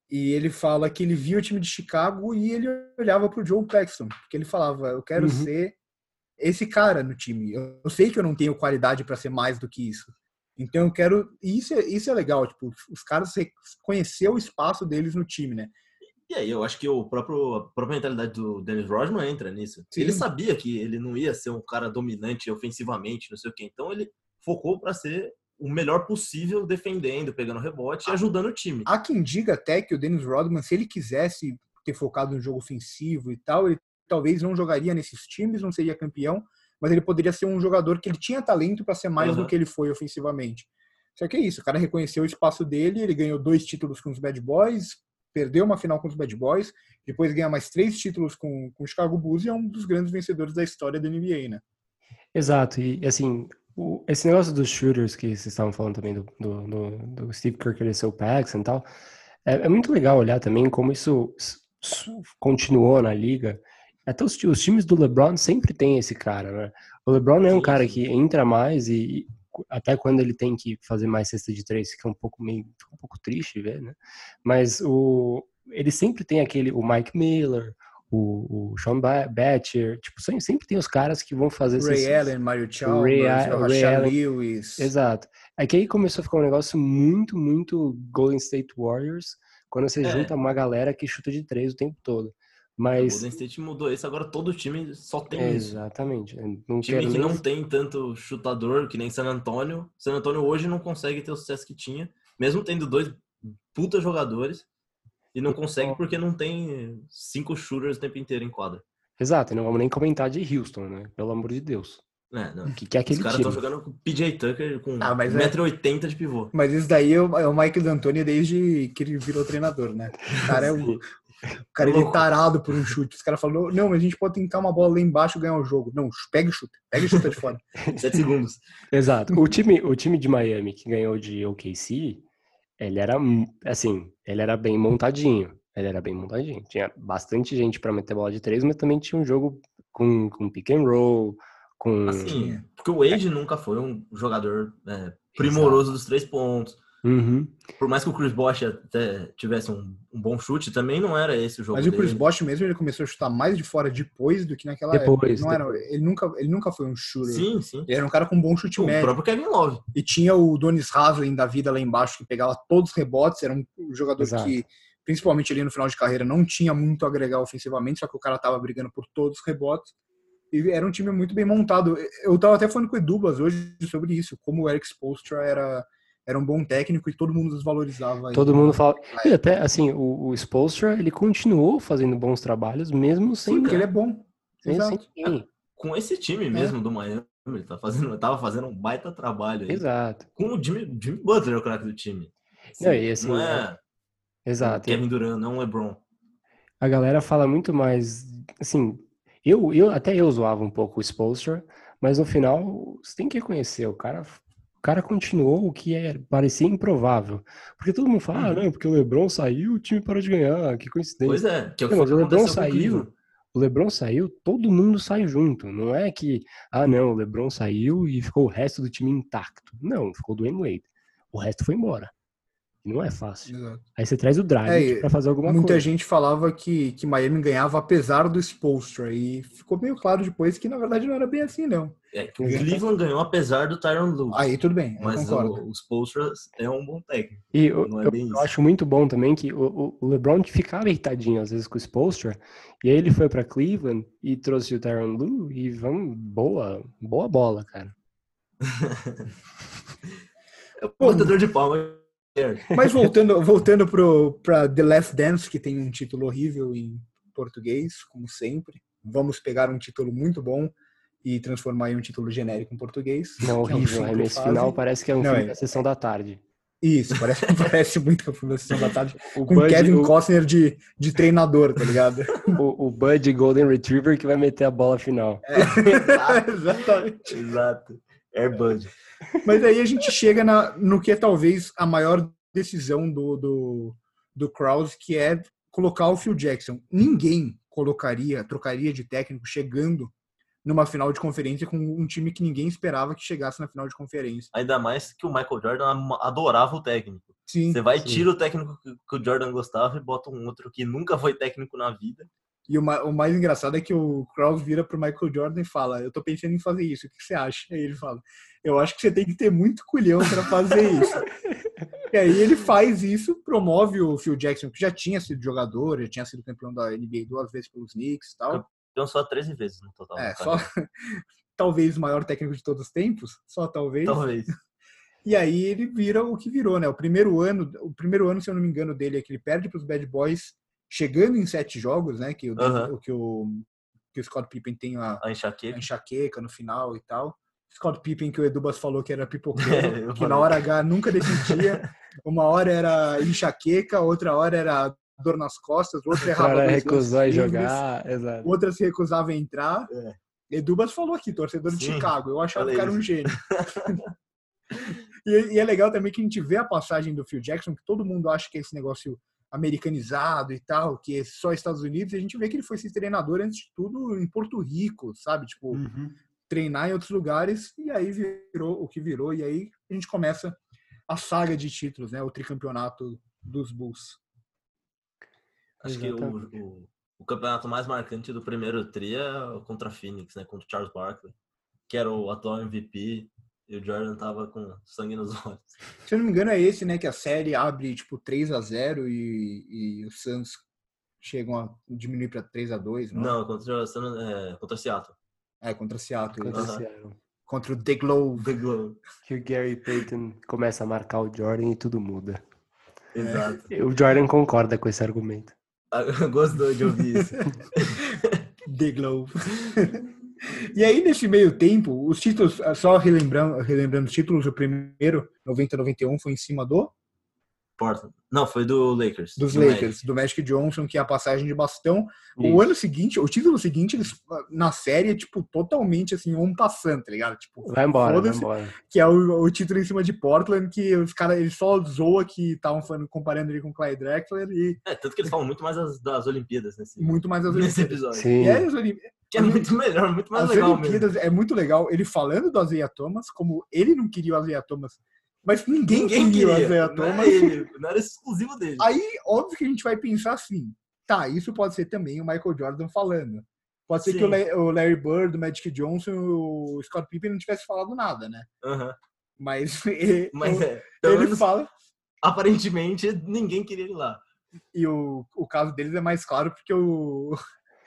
e ele fala que ele via o time de Chicago e ele olhava pro Joe Paxton, porque ele falava, eu quero uhum. ser esse cara no time. Eu sei que eu não tenho qualidade para ser mais do que isso. Então eu quero. Isso é, isso é legal, tipo, os caras conhecer o espaço deles no time, né? E aí eu acho que o próprio, a própria mentalidade do Dennis Rodman entra nisso. Sim. Ele sabia que ele não ia ser um cara dominante ofensivamente, não sei o quê. Então ele focou para ser o melhor possível defendendo, pegando rebote e ajudando o time. Há quem diga até que o Dennis Rodman, se ele quisesse ter focado no jogo ofensivo e tal, ele talvez não jogaria nesses times, não seria campeão, mas ele poderia ser um jogador que ele tinha talento para ser mais Uhum. do que ele foi ofensivamente. Só que é isso, o cara reconheceu o espaço dele, ele ganhou dois títulos com os Bad Boys, perdeu uma final com os Bad Boys, depois ganha mais três títulos com, com o Chicago Bulls e é um dos grandes vencedores da história da NBA, né? Exato, e assim, o- esse negócio dos shooters que vocês estavam falando também do, do, do- do Steve Kerr querer ser o e tal, é, é muito legal olhar também como isso, isso continuou na liga. Até os, os times do LeBron sempre tem esse cara, né? O LeBron é um cara que entra mais e até quando ele tem que fazer mais cesta de três, fica um pouco meio um pouco triste ver, né? Mas o ele sempre tem aquele o Mike Miller, o, o Sean Ba- Batcher, tipo, sempre, sempre tem os caras que vão fazer Ray esses- Allen, Mario Chalmers, Ray Ray Allen. Lewis. Exato. É que aí começou a ficar um negócio muito, muito Golden State Warriors, quando você É. junta uma galera que chuta de três o tempo todo. O Mas. Golden State mudou isso, agora todo time só tem isso. Exatamente. Não Time quero que nem- não tem tanto chutador que nem San Antonio. San Antonio hoje não consegue ter o sucesso que tinha, mesmo tendo dois puta jogadores. E não consegue porque não tem cinco shooters o tempo inteiro em quadra. Exato, e não vamos nem comentar de Houston, né? Pelo amor de Deus. É, não. O que, que é Os aquele caras time? estão jogando com PJ Tucker com Ah, mas é- 1,80m de pivô. Mas isso daí é o é o Mike D'Antoni desde que ele virou treinador, né? O cara é um, o cara ele é tarado por um chute. Os caras falaram, não, mas a gente pode tentar uma bola lá embaixo e ganhar o jogo. Não, pega e chuta. Pega e chuta de fora. 7 segundos. Exato. O time, o time de Miami que ganhou de OKC, ele era assim, ele era bem montadinho. Ele era bem montadinho. Tinha bastante gente para meter bola de três, mas também tinha um jogo com, com pick and roll, com Assim, porque o Wade nunca foi um jogador é, primoroso dos três pontos. Uhum. Por mais que o Chris Bosh até tivesse um, um bom chute, também não era esse o jogo Mas o Chris dele. Bosh mesmo, ele começou a chutar mais de fora depois do que naquela Depois, época. Ele, não era, ele, nunca, ele nunca foi um shooter. Sim, sim. Ele era um cara com bom chute O médio. próprio Kevin Love. E tinha o Donis Haslem da vida lá embaixo, que pegava todos os rebotes. Era um jogador Exato. que, principalmente ali no final de carreira, não tinha muito a agregar ofensivamente, só que o cara tava brigando por todos os rebotes. E era um time muito bem montado. Eu tava até falando com o Edubas hoje sobre isso, como o Eric Spoelstra era, era um bom técnico e todo mundo desvalorizava ele. Todo mundo fala. E até, assim, o, o Spoelstra, ele continuou fazendo bons trabalhos, mesmo sem, Sim, porque ele é bom. sem Exato. ninguém. Com esse time mesmo do Miami, ele tá fazendo, tava fazendo um baita trabalho aí. Exato, Com o Jimmy, Jimmy Butler, o craque do time. Assim, Não, e assim, não é exato. Kevin Durant, não LeBron. A galera fala muito mais, assim, eu, eu até eu zoava um pouco o Spoelstra, mas no final você tem que reconhecer, o cara, o cara continuou o que é, parecia improvável. Porque todo mundo fala, ah, Uhum. não, porque o LeBron saiu, o time parou de ganhar, que coincidência. Pois é, que é o que Não, o LeBron saiu, o LeBron saiu, todo mundo sai junto. Não é que, ah, não, o LeBron saiu e ficou o resto do time intacto. Não, ficou do Wade. O resto foi embora. E não é fácil. Exato. Aí você traz o Dragic É, pra fazer alguma Muita coisa. gente falava que, que Miami ganhava apesar do Spoelstra. E ficou meio claro depois que, na verdade, não era bem assim, não. É, que o Cleveland ganhou apesar do Tyron Lue. Aí tudo bem, eu mas concordo. o, os Posters é um bom técnico. E eu, Não é eu- bem eu isso. acho muito bom também que o, o- o LeBron ficava irritadinho às vezes com o Spoelstra, e aí ele foi pra Cleveland e trouxe o Tyron Lue e vamos, boa, boa bola, cara. É o batedor de palma. Mas voltando, voltando pro, pra The Last Dance, que tem um título horrível em português, como sempre. Vamos pegar um título muito bom e transformar em um título genérico em português. Não, que é um horrível, fazem. final parece que é um Não, filme é- da sessão da tarde. Isso, parece, parece muito que é o filme da Sessão da Tarde. O Com Bud, Kevin o, Costner de, de treinador, tá ligado? o, o Bud Golden Retriever que vai meter a bola final. Exatamente. Exato. Airbud. Mas aí a gente chega na, no que é talvez a maior decisão do, do, do Krause, que é colocar o Phil Jackson. Ninguém colocaria, trocaria de técnico chegando numa final de conferência com um time que ninguém esperava que chegasse na final de conferência. Ainda mais que o Michael Jordan adorava o técnico. Sim. Você vai, sim. tira o técnico que o Jordan gostava e bota um outro que nunca foi técnico na vida. E o, o mais engraçado é que o Krause vira pro Michael Jordan e fala: Eu tô pensando em fazer isso, o que você acha? Aí ele fala: Eu acho que você tem que ter muito culhão para fazer isso. E aí ele faz isso, promove o Phil Jackson, que já tinha sido jogador, já tinha sido campeão da NBA duas vezes pelos Knicks e tal. Então só 13 vezes no total. É, só talvez o maior técnico de todos os tempos, só talvez. Talvez. E aí ele vira o que virou, né? O primeiro ano, o primeiro ano, se eu não me engano, dele é que ele perde para os Bad Boys, chegando em sete jogos, né? Que o, que o que o Scott Pippen tem a, A a enxaqueca. enxaqueca no final e tal. Scott Pippen que o Edubas falou que era É, pipoqueiro, eu que na hora H nunca decidia. Uma hora era enxaqueca, outra hora era dor nas costas, outra O errava recusou a jogar, exato. outra se recusava a entrar. É. Edubas falou aqui, torcedor de Sim, Chicago. Eu achava falei que era um gênio. e, e é legal também que a gente vê a passagem do Phil Jackson, que todo mundo acha que é esse negócio americanizado e tal, que é só Estados Unidos, e a gente vê que ele foi esse treinador antes de tudo em Porto Rico, sabe? Tipo, Uhum. treinar em outros lugares, e aí virou o que virou, e aí a gente começa a saga de títulos, né? O tricampeonato dos Bulls. Acho que o, o, o campeonato mais marcante do primeiro tri é contra a Phoenix, né? Contra o Charles Barkley, que era o atual MVP, e o Jordan tava com sangue nos olhos. Se eu não me engano, é esse, né? Que a série abre tipo 3 a 0 e, e os Suns chegam a diminuir para 3 a 2 não? é? Não, contra, é, contra o Seattle. É, contra Seattle. Contra. Seattle. Contra o The Globe. The Globe. Que o Gary Payton começa a marcar o Jordan e tudo muda. Exato. O Jordan concorda com esse argumento. Gostou de ouvir isso. The Globe. E aí, nesse meio tempo, os títulos, só relembrando, relembrando os títulos, o primeiro, 90-91, foi em cima do Portland. Não, foi do Lakers. dos do Lakers, Magic. do Magic Johnson, que é a passagem de bastão. O Isso. ano seguinte, o título seguinte, eles, na série, é, tipo, totalmente assim, um passando, tá ligado? Tipo, Vai embora, vai foda-se, embora. que é o, o título em cima de Portland, que os caras, eles só zoam que estavam falando, comparando ele com o Clyde Drexler e É, tanto que eles falam muito mais das, das Olimpíadas nesse, muito mais as nesse Olimpíadas. episódio. Sim. E aí, as Olimpíadas, Que é muito melhor, muito mais as legal mesmo. Olimpíadas é muito legal, ele falando do Isaiah Thomas, como ele não queria o Isaiah Thomas, mas ninguém, Ninguém queria, o queria. Isaiah Não Thomas. era, ele, não era exclusivo dele. Aí, óbvio que a gente vai pensar assim, tá, isso pode ser também o Michael Jordan falando. Pode ser Sim. que o La- o Larry Bird, o Magic Johnson, o Scott Pippen não tivesse falado nada, né? Aham. Mas, ele, Mas é, pelo ele fala, aparentemente, ninguém queria ele lá. e o, o caso deles é mais claro porque o, o-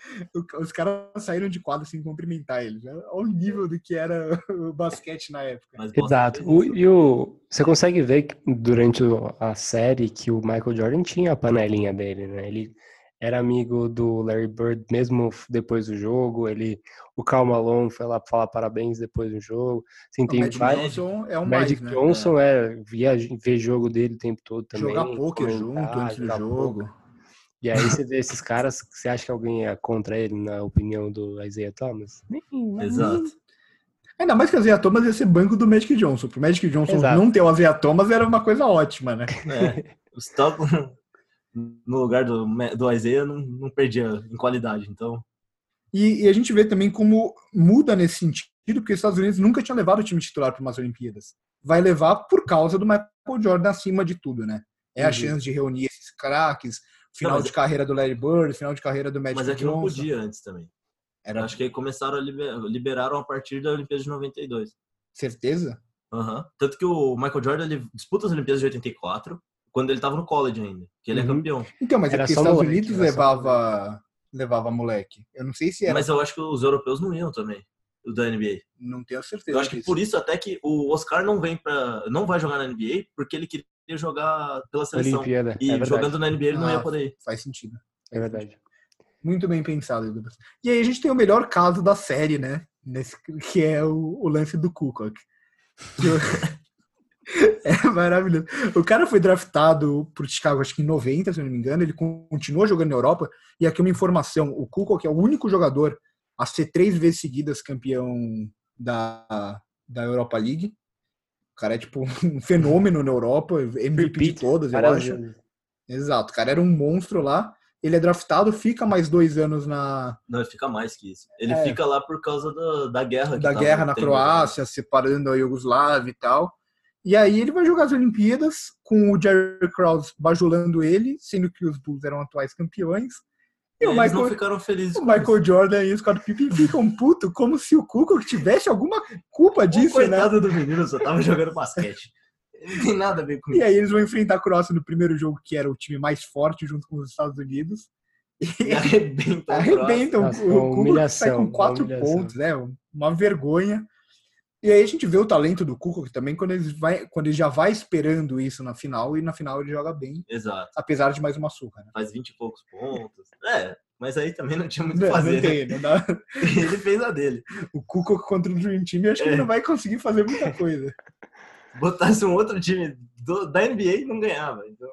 os caras saíram de quadro sem cumprimentar eles. Né? Olha o nível do que era o basquete na época. Mas Exato. O, e o, você consegue ver que durante o- a série que o Michael Jordan tinha a panelinha dele, né? Ele era amigo do Larry Bird mesmo depois do jogo. Ele, o Karl Malone foi lá falar parabéns depois do jogo. Assim, O tem Magic vários. Johnson é um Magic mais, né? Johnson é, via ver jogo dele o tempo todo também. Jogar poker junto antes do jogo. poker. E aí você vê esses caras, você acha que alguém é contra ele, na opinião do Isaiah Thomas? Nem- nem- Exato. Ainda mais que o Isaiah Thomas ia ser banco do Magic Johnson. Pro Magic Johnson Exato. não ter o Isaiah Thomas era uma coisa ótima, né? É, o Stockton, no lugar do, do Isaiah, não, não perdia em qualidade. Então, E, e a gente vê também como muda nesse sentido, porque os Estados Unidos nunca tinha levado o time titular para umas Olimpíadas. Vai levar por causa do Michael Jordan acima de tudo, né? É a Uhum. chance de reunir esses craques, final Não, de carreira do Larry Bird, final de carreira do Magic mas é que não Johnson. podia antes também. Era Acho que aí começaram a liberar, liberaram a partir da Olimpíada de 92. certeza? Aham. Tanto que o Michael Jordan ele disputa as Olimpíadas de 84, quando ele tava no college ainda, que ele é Uhum. campeão. Então, mas é Era porque os Estados moleque, Unidos era só levava, levava moleque. Eu não sei se era, Mas eu acho que os europeus não iam também, o da NBA. não tenho certeza. Eu acho que disso. por isso até que o Oscar não vem para não vai jogar na NBA, porque ele queria jogar pela seleção. Olimpíada. E é jogando na NBA ele não Ah, ia poder ir. Faz sentido. É verdade. Muito bem pensado. E aí a gente tem o melhor caso da série, né? Nesse, que é o, o lance do Kukoc. É maravilhoso. O cara foi draftado pro Chicago, acho que em 90, se eu não me engano. Ele continua jogando na Europa. E aqui uma informação: o Kukoc é o único jogador a ser três vezes seguidas campeão da, da Europa League. O cara é tipo um fenômeno na Europa, MVP de todas, eu acho. Exato, o cara era um monstro lá. Ele é draftado, fica mais dois anos na Não, ele fica mais que isso. Ele É. fica lá por causa da, da guerra. da guerra na Croácia, separando a Iugoslávia e tal. E aí ele vai jogar as Olimpíadas com o Jerry Krause bajulando ele, sendo que os Bulls eram atuais campeões. E E o eles não Michael, ficaram felizes o com Michael Jordan e o Scott Pippen ficam puto como se o Kukoc tivesse alguma culpa isso. O disso, né? coitado do menino só tava jogando basquete. Não tem nada a ver com E isso. aí eles vão enfrentar a Croácia no primeiro jogo, que era o time mais forte junto com os Estados Unidos. E arrebentam. arrebentam. Nossa, o Cuca sai com quatro pontos, né? Uma vergonha. E aí a gente vê o talento do Cuca também quando ele, vai, quando ele já vai esperando isso na final, e na final ele joga bem, Exato. apesar de mais uma surra, né? Faz 20 e poucos pontos. É, mas aí também não tinha muito o que fazer. não né? tem, não dá. Ele fez a dele. O Cuca contra o Dream Team, eu acho que É. ele não vai conseguir fazer muita coisa. Botasse um outro time do- da NBA não ganhava. Então,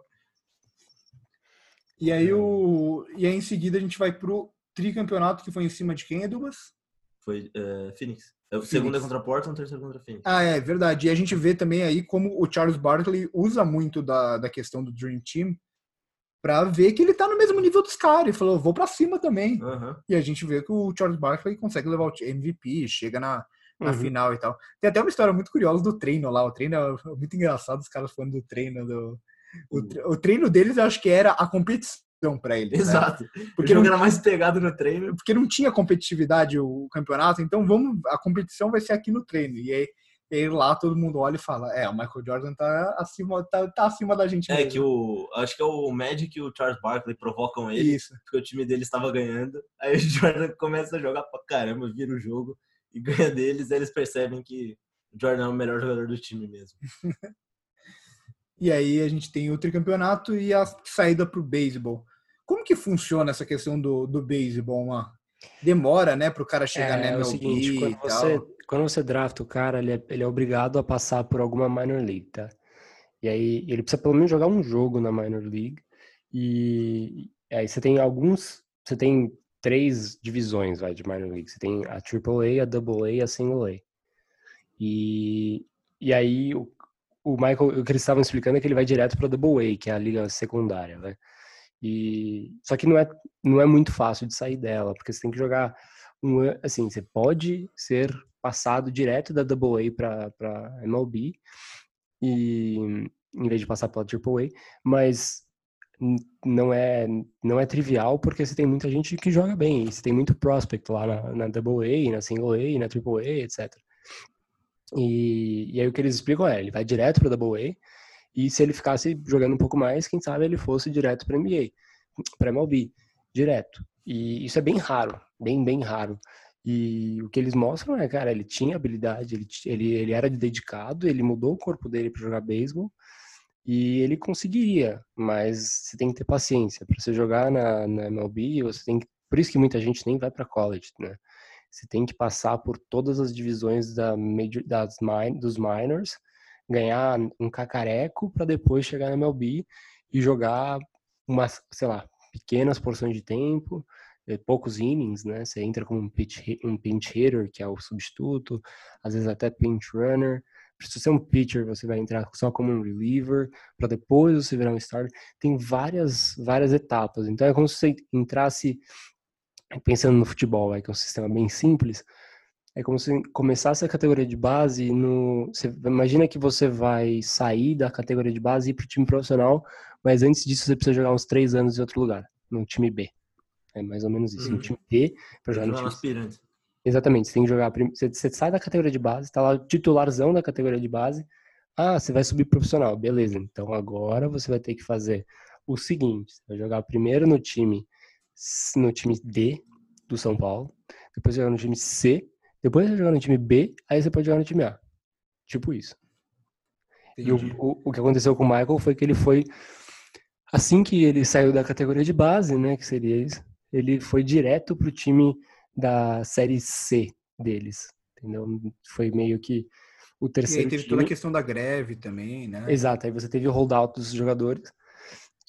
E aí, o, e aí em seguida a gente vai pro tricampeonato que foi em cima de quem, Edubas? foi é, Phoenix. É, O segundo é contra Portland, o terceiro contra Phoenix. Ah, é verdade. E a gente vê também aí como o Charles Barkley usa muito da, da questão do Dream Team pra ver que ele tá no mesmo nível dos caras. Ele falou, vou pra cima também. Aham. E a gente vê que o Charles Barkley consegue levar o MVP, chega na, na Uhum. final e tal. Tem até uma história muito curiosa do treino lá. O treino é muito engraçado, os caras falando do treino. Do, o, tre- o treino deles, eu acho que era a competição pra eles. né? Exato. Porque Porque não, não era mais pegado no treino. porque não tinha competitividade o campeonato, então vamos, a competição vai ser aqui no treino. E aí, e aí lá todo mundo olha e fala: É, o Michael Jordan tá acima, tá, tá acima da gente. É mesmo." que o. Acho que é o Magic e o Charles Barkley provocam ele, Isso. porque o time dele estava ganhando. Aí o Jordan começa a jogar pra caramba, vira o jogo e ganha deles. Aí eles percebem que o Jordan é o melhor jogador do time mesmo. E aí a gente tem o tricampeonato e a saída pro beisebol. Como que funciona essa questão do, do beisebol, mano? Demora, né, pro cara chegar é, na é o MLB seguinte, e quando tal. você, quando você drafta o cara, ele é, ele é obrigado a passar por alguma minor league, tá? E aí ele precisa pelo menos jogar um jogo na minor league. E aí você tem alguns, você tem três divisões, vai, de minor league. Você tem a AAA, a AA e a Single A. E, e aí o, o Michael, o que eles estavam explicando é que ele vai direto para a AA, que é a liga secundária, né? E só que não é não é muito fácil de sair dela, porque você tem que jogar um assim, você pode ser passado direto da AA para para MLB e em vez de passar pela AAA, mas n- não é não é trivial porque você tem muita gente que joga bem, você tem muito prospect lá na, na AA, na Single A, na AAA, etc. E, e aí o que eles explicam é, ele vai direto para AA e se ele ficasse jogando um pouco mais, quem sabe ele fosse direto para NBA, para MLB, direto. E isso é bem raro, bem bem raro. E o que eles mostram é, cara, ele tinha habilidade, ele, ele, ele era dedicado, ele mudou o corpo dele para jogar beisebol e ele conseguiria, mas você tem que ter paciência. Para você jogar na, na MLB, você tem que, por isso que muita gente nem vai para college, né? Você tem que passar por todas as divisões da major, das min, dos minors, ganhar um cacareco para depois chegar na MLB e jogar umas, sei lá, pequenas porções de tempo, eh, poucos innings, né? Você entra como um pitch, um pinch hitter, que é o substituto, às vezes até pinch runner. Se você é um pitcher, você vai entrar só como um reliever, para depois você virar um starter. Tem várias, várias etapas. Então é como se você entrasse, pensando no futebol, vai, que é um sistema bem simples, é como se começasse a categoria de base no. Você imagina que você vai sair da categoria de base e ir para o time profissional, mas antes disso você precisa jogar uns três anos em outro lugar, no time B. É mais ou menos isso. Uhum. No time B, para jogar no time aspirante. Exatamente, você tem que jogar. Você, sai da categoria de base, tá lá o titularzão da categoria de base. Ah, você vai subir profissional, beleza. Então agora você vai ter que fazer o seguinte: você vai jogar primeiro no time no time D do São Paulo, depois jogar no time C, depois você jogar no time B, aí você pode jogar no time A. Tipo isso. E o, Entendi. o, o que aconteceu com o Michael foi que ele foi. Assim que ele saiu da categoria de base, né? Que seria isso, ele foi direto pro time da série C deles. Entendeu? Foi meio que o E aí terceiro teve time. toda a questão da greve também, né? Exato, aí você teve o holdout dos jogadores,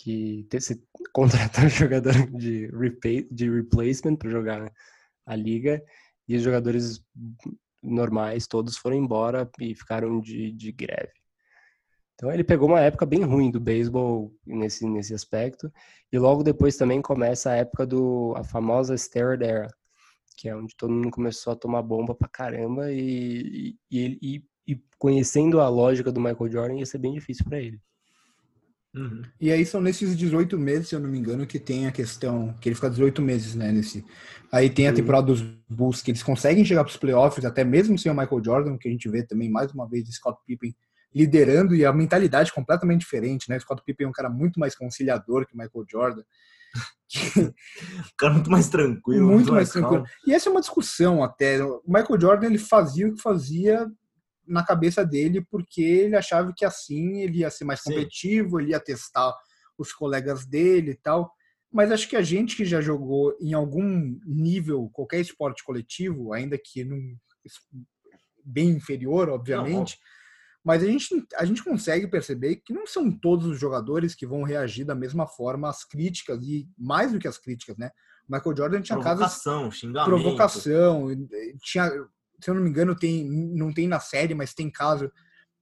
que te- você contratou jogador de, de replacement para jogar a liga, e os jogadores normais todos foram embora e ficaram de, de greve. Então ele pegou uma época bem ruim do beisebol nesse, nesse aspecto, e logo depois também começa a época do a famosa steroid era, que é onde todo mundo começou a tomar bomba pra caramba e, e, e, e- conhecendo a lógica do Michael Jordan ia ser bem difícil pra ele. Uhum. E aí são nesses 18 meses, se eu não me engano, que tem a questão, que ele fica 18 meses, né, nesse. Aí tem a Uhum. temporada dos Bulls, que eles conseguem chegar para os playoffs, até mesmo sem o Michael Jordan, que a gente vê também mais uma vez Scott Pippen liderando e a mentalidade completamente diferente, né? Scott Pippen é um cara muito mais conciliador que o Michael Jordan. o cara muito mais tranquilo. Muito, muito mais, mais tranquilo. E essa é uma discussão até. O Michael Jordan ele fazia o que fazia na cabeça dele porque ele achava que assim ele ia ser mais competitivo, Sim. ele ia testar os colegas dele e tal. Mas acho que a gente que já jogou em algum nível qualquer esporte coletivo, ainda que num bem inferior, obviamente, não, mas a gente, a gente consegue perceber que não são todos os jogadores que vão reagir da mesma forma às críticas, e mais do que as críticas, né? Michael Jordan tinha provocação, casos. Xingamento. Provocação. Tinha, se eu não me engano, tem, não tem na série, mas tem caso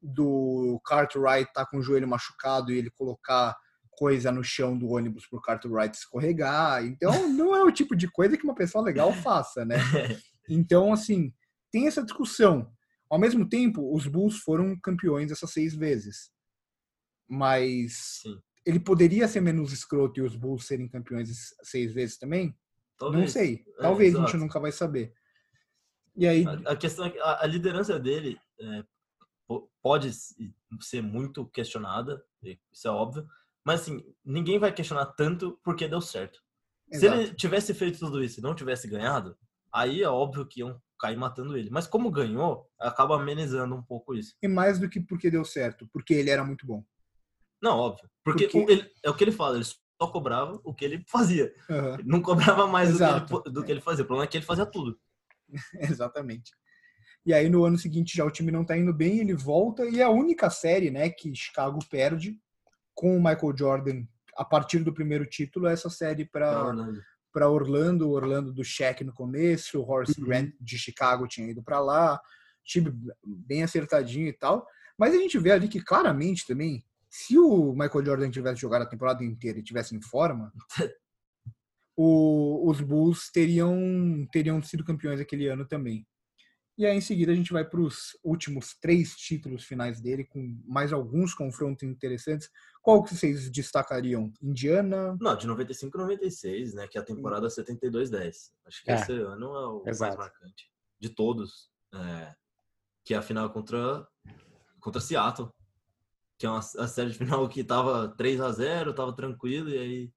do Cartwright estar tá com o joelho machucado e ele colocar coisa no chão do ônibus pro Cartwright escorregar. Então, não é o tipo de coisa que uma pessoa legal faça, né? Então, assim, tem essa discussão. Ao mesmo tempo, os Bulls foram campeões essas seis vezes. Mas Sim. ele poderia ser menos escroto e os Bulls serem campeões seis vezes também? Talvez. Não sei. É, Talvez, é, a gente nunca vai saber. E aí... A, questão é que a, a liderança dele é, pode ser muito questionada, isso é óbvio, mas assim, ninguém vai questionar tanto porque deu certo. Exato. Se ele tivesse feito tudo isso e não tivesse ganhado, aí é óbvio que iam cair matando ele. Mas como ganhou, acaba amenizando um pouco isso. E mais do que porque deu certo, porque ele era muito bom. Não, óbvio. Porque, porque... Ele, é o que ele fala, ele só cobrava o que ele fazia. Uhum. Não cobrava mais do que, ele, do que, ele, fazia. O problema é que ele fazia tudo. Exatamente. E aí no ano seguinte já o time não tá indo bem, ele volta e é a única série, né, que Chicago perde com o Michael Jordan a partir do primeiro título é essa série para para Orlando, Orlando do Shaq no começo, o Horace uhum. Grant de Chicago tinha ido para lá, time bem acertadinho e tal. Mas a gente vê ali que claramente também, se o Michael Jordan tivesse jogado a temporada inteira e tivesse em forma, o, os Bulls teriam teriam sido campeões aquele ano também. E aí, em seguida, a gente vai para os últimos três títulos finais dele, com mais alguns confrontos interessantes. Qual que vocês destacariam? Indiana? Não, de 95 a 96, né? Que é a temporada 72-10. Acho que é. esse ano é o Exato. mais marcante. De todos. É, que é a final contra, contra Seattle. Que é uma a série de final que tava 3 a 0 tava tranquilo, e aí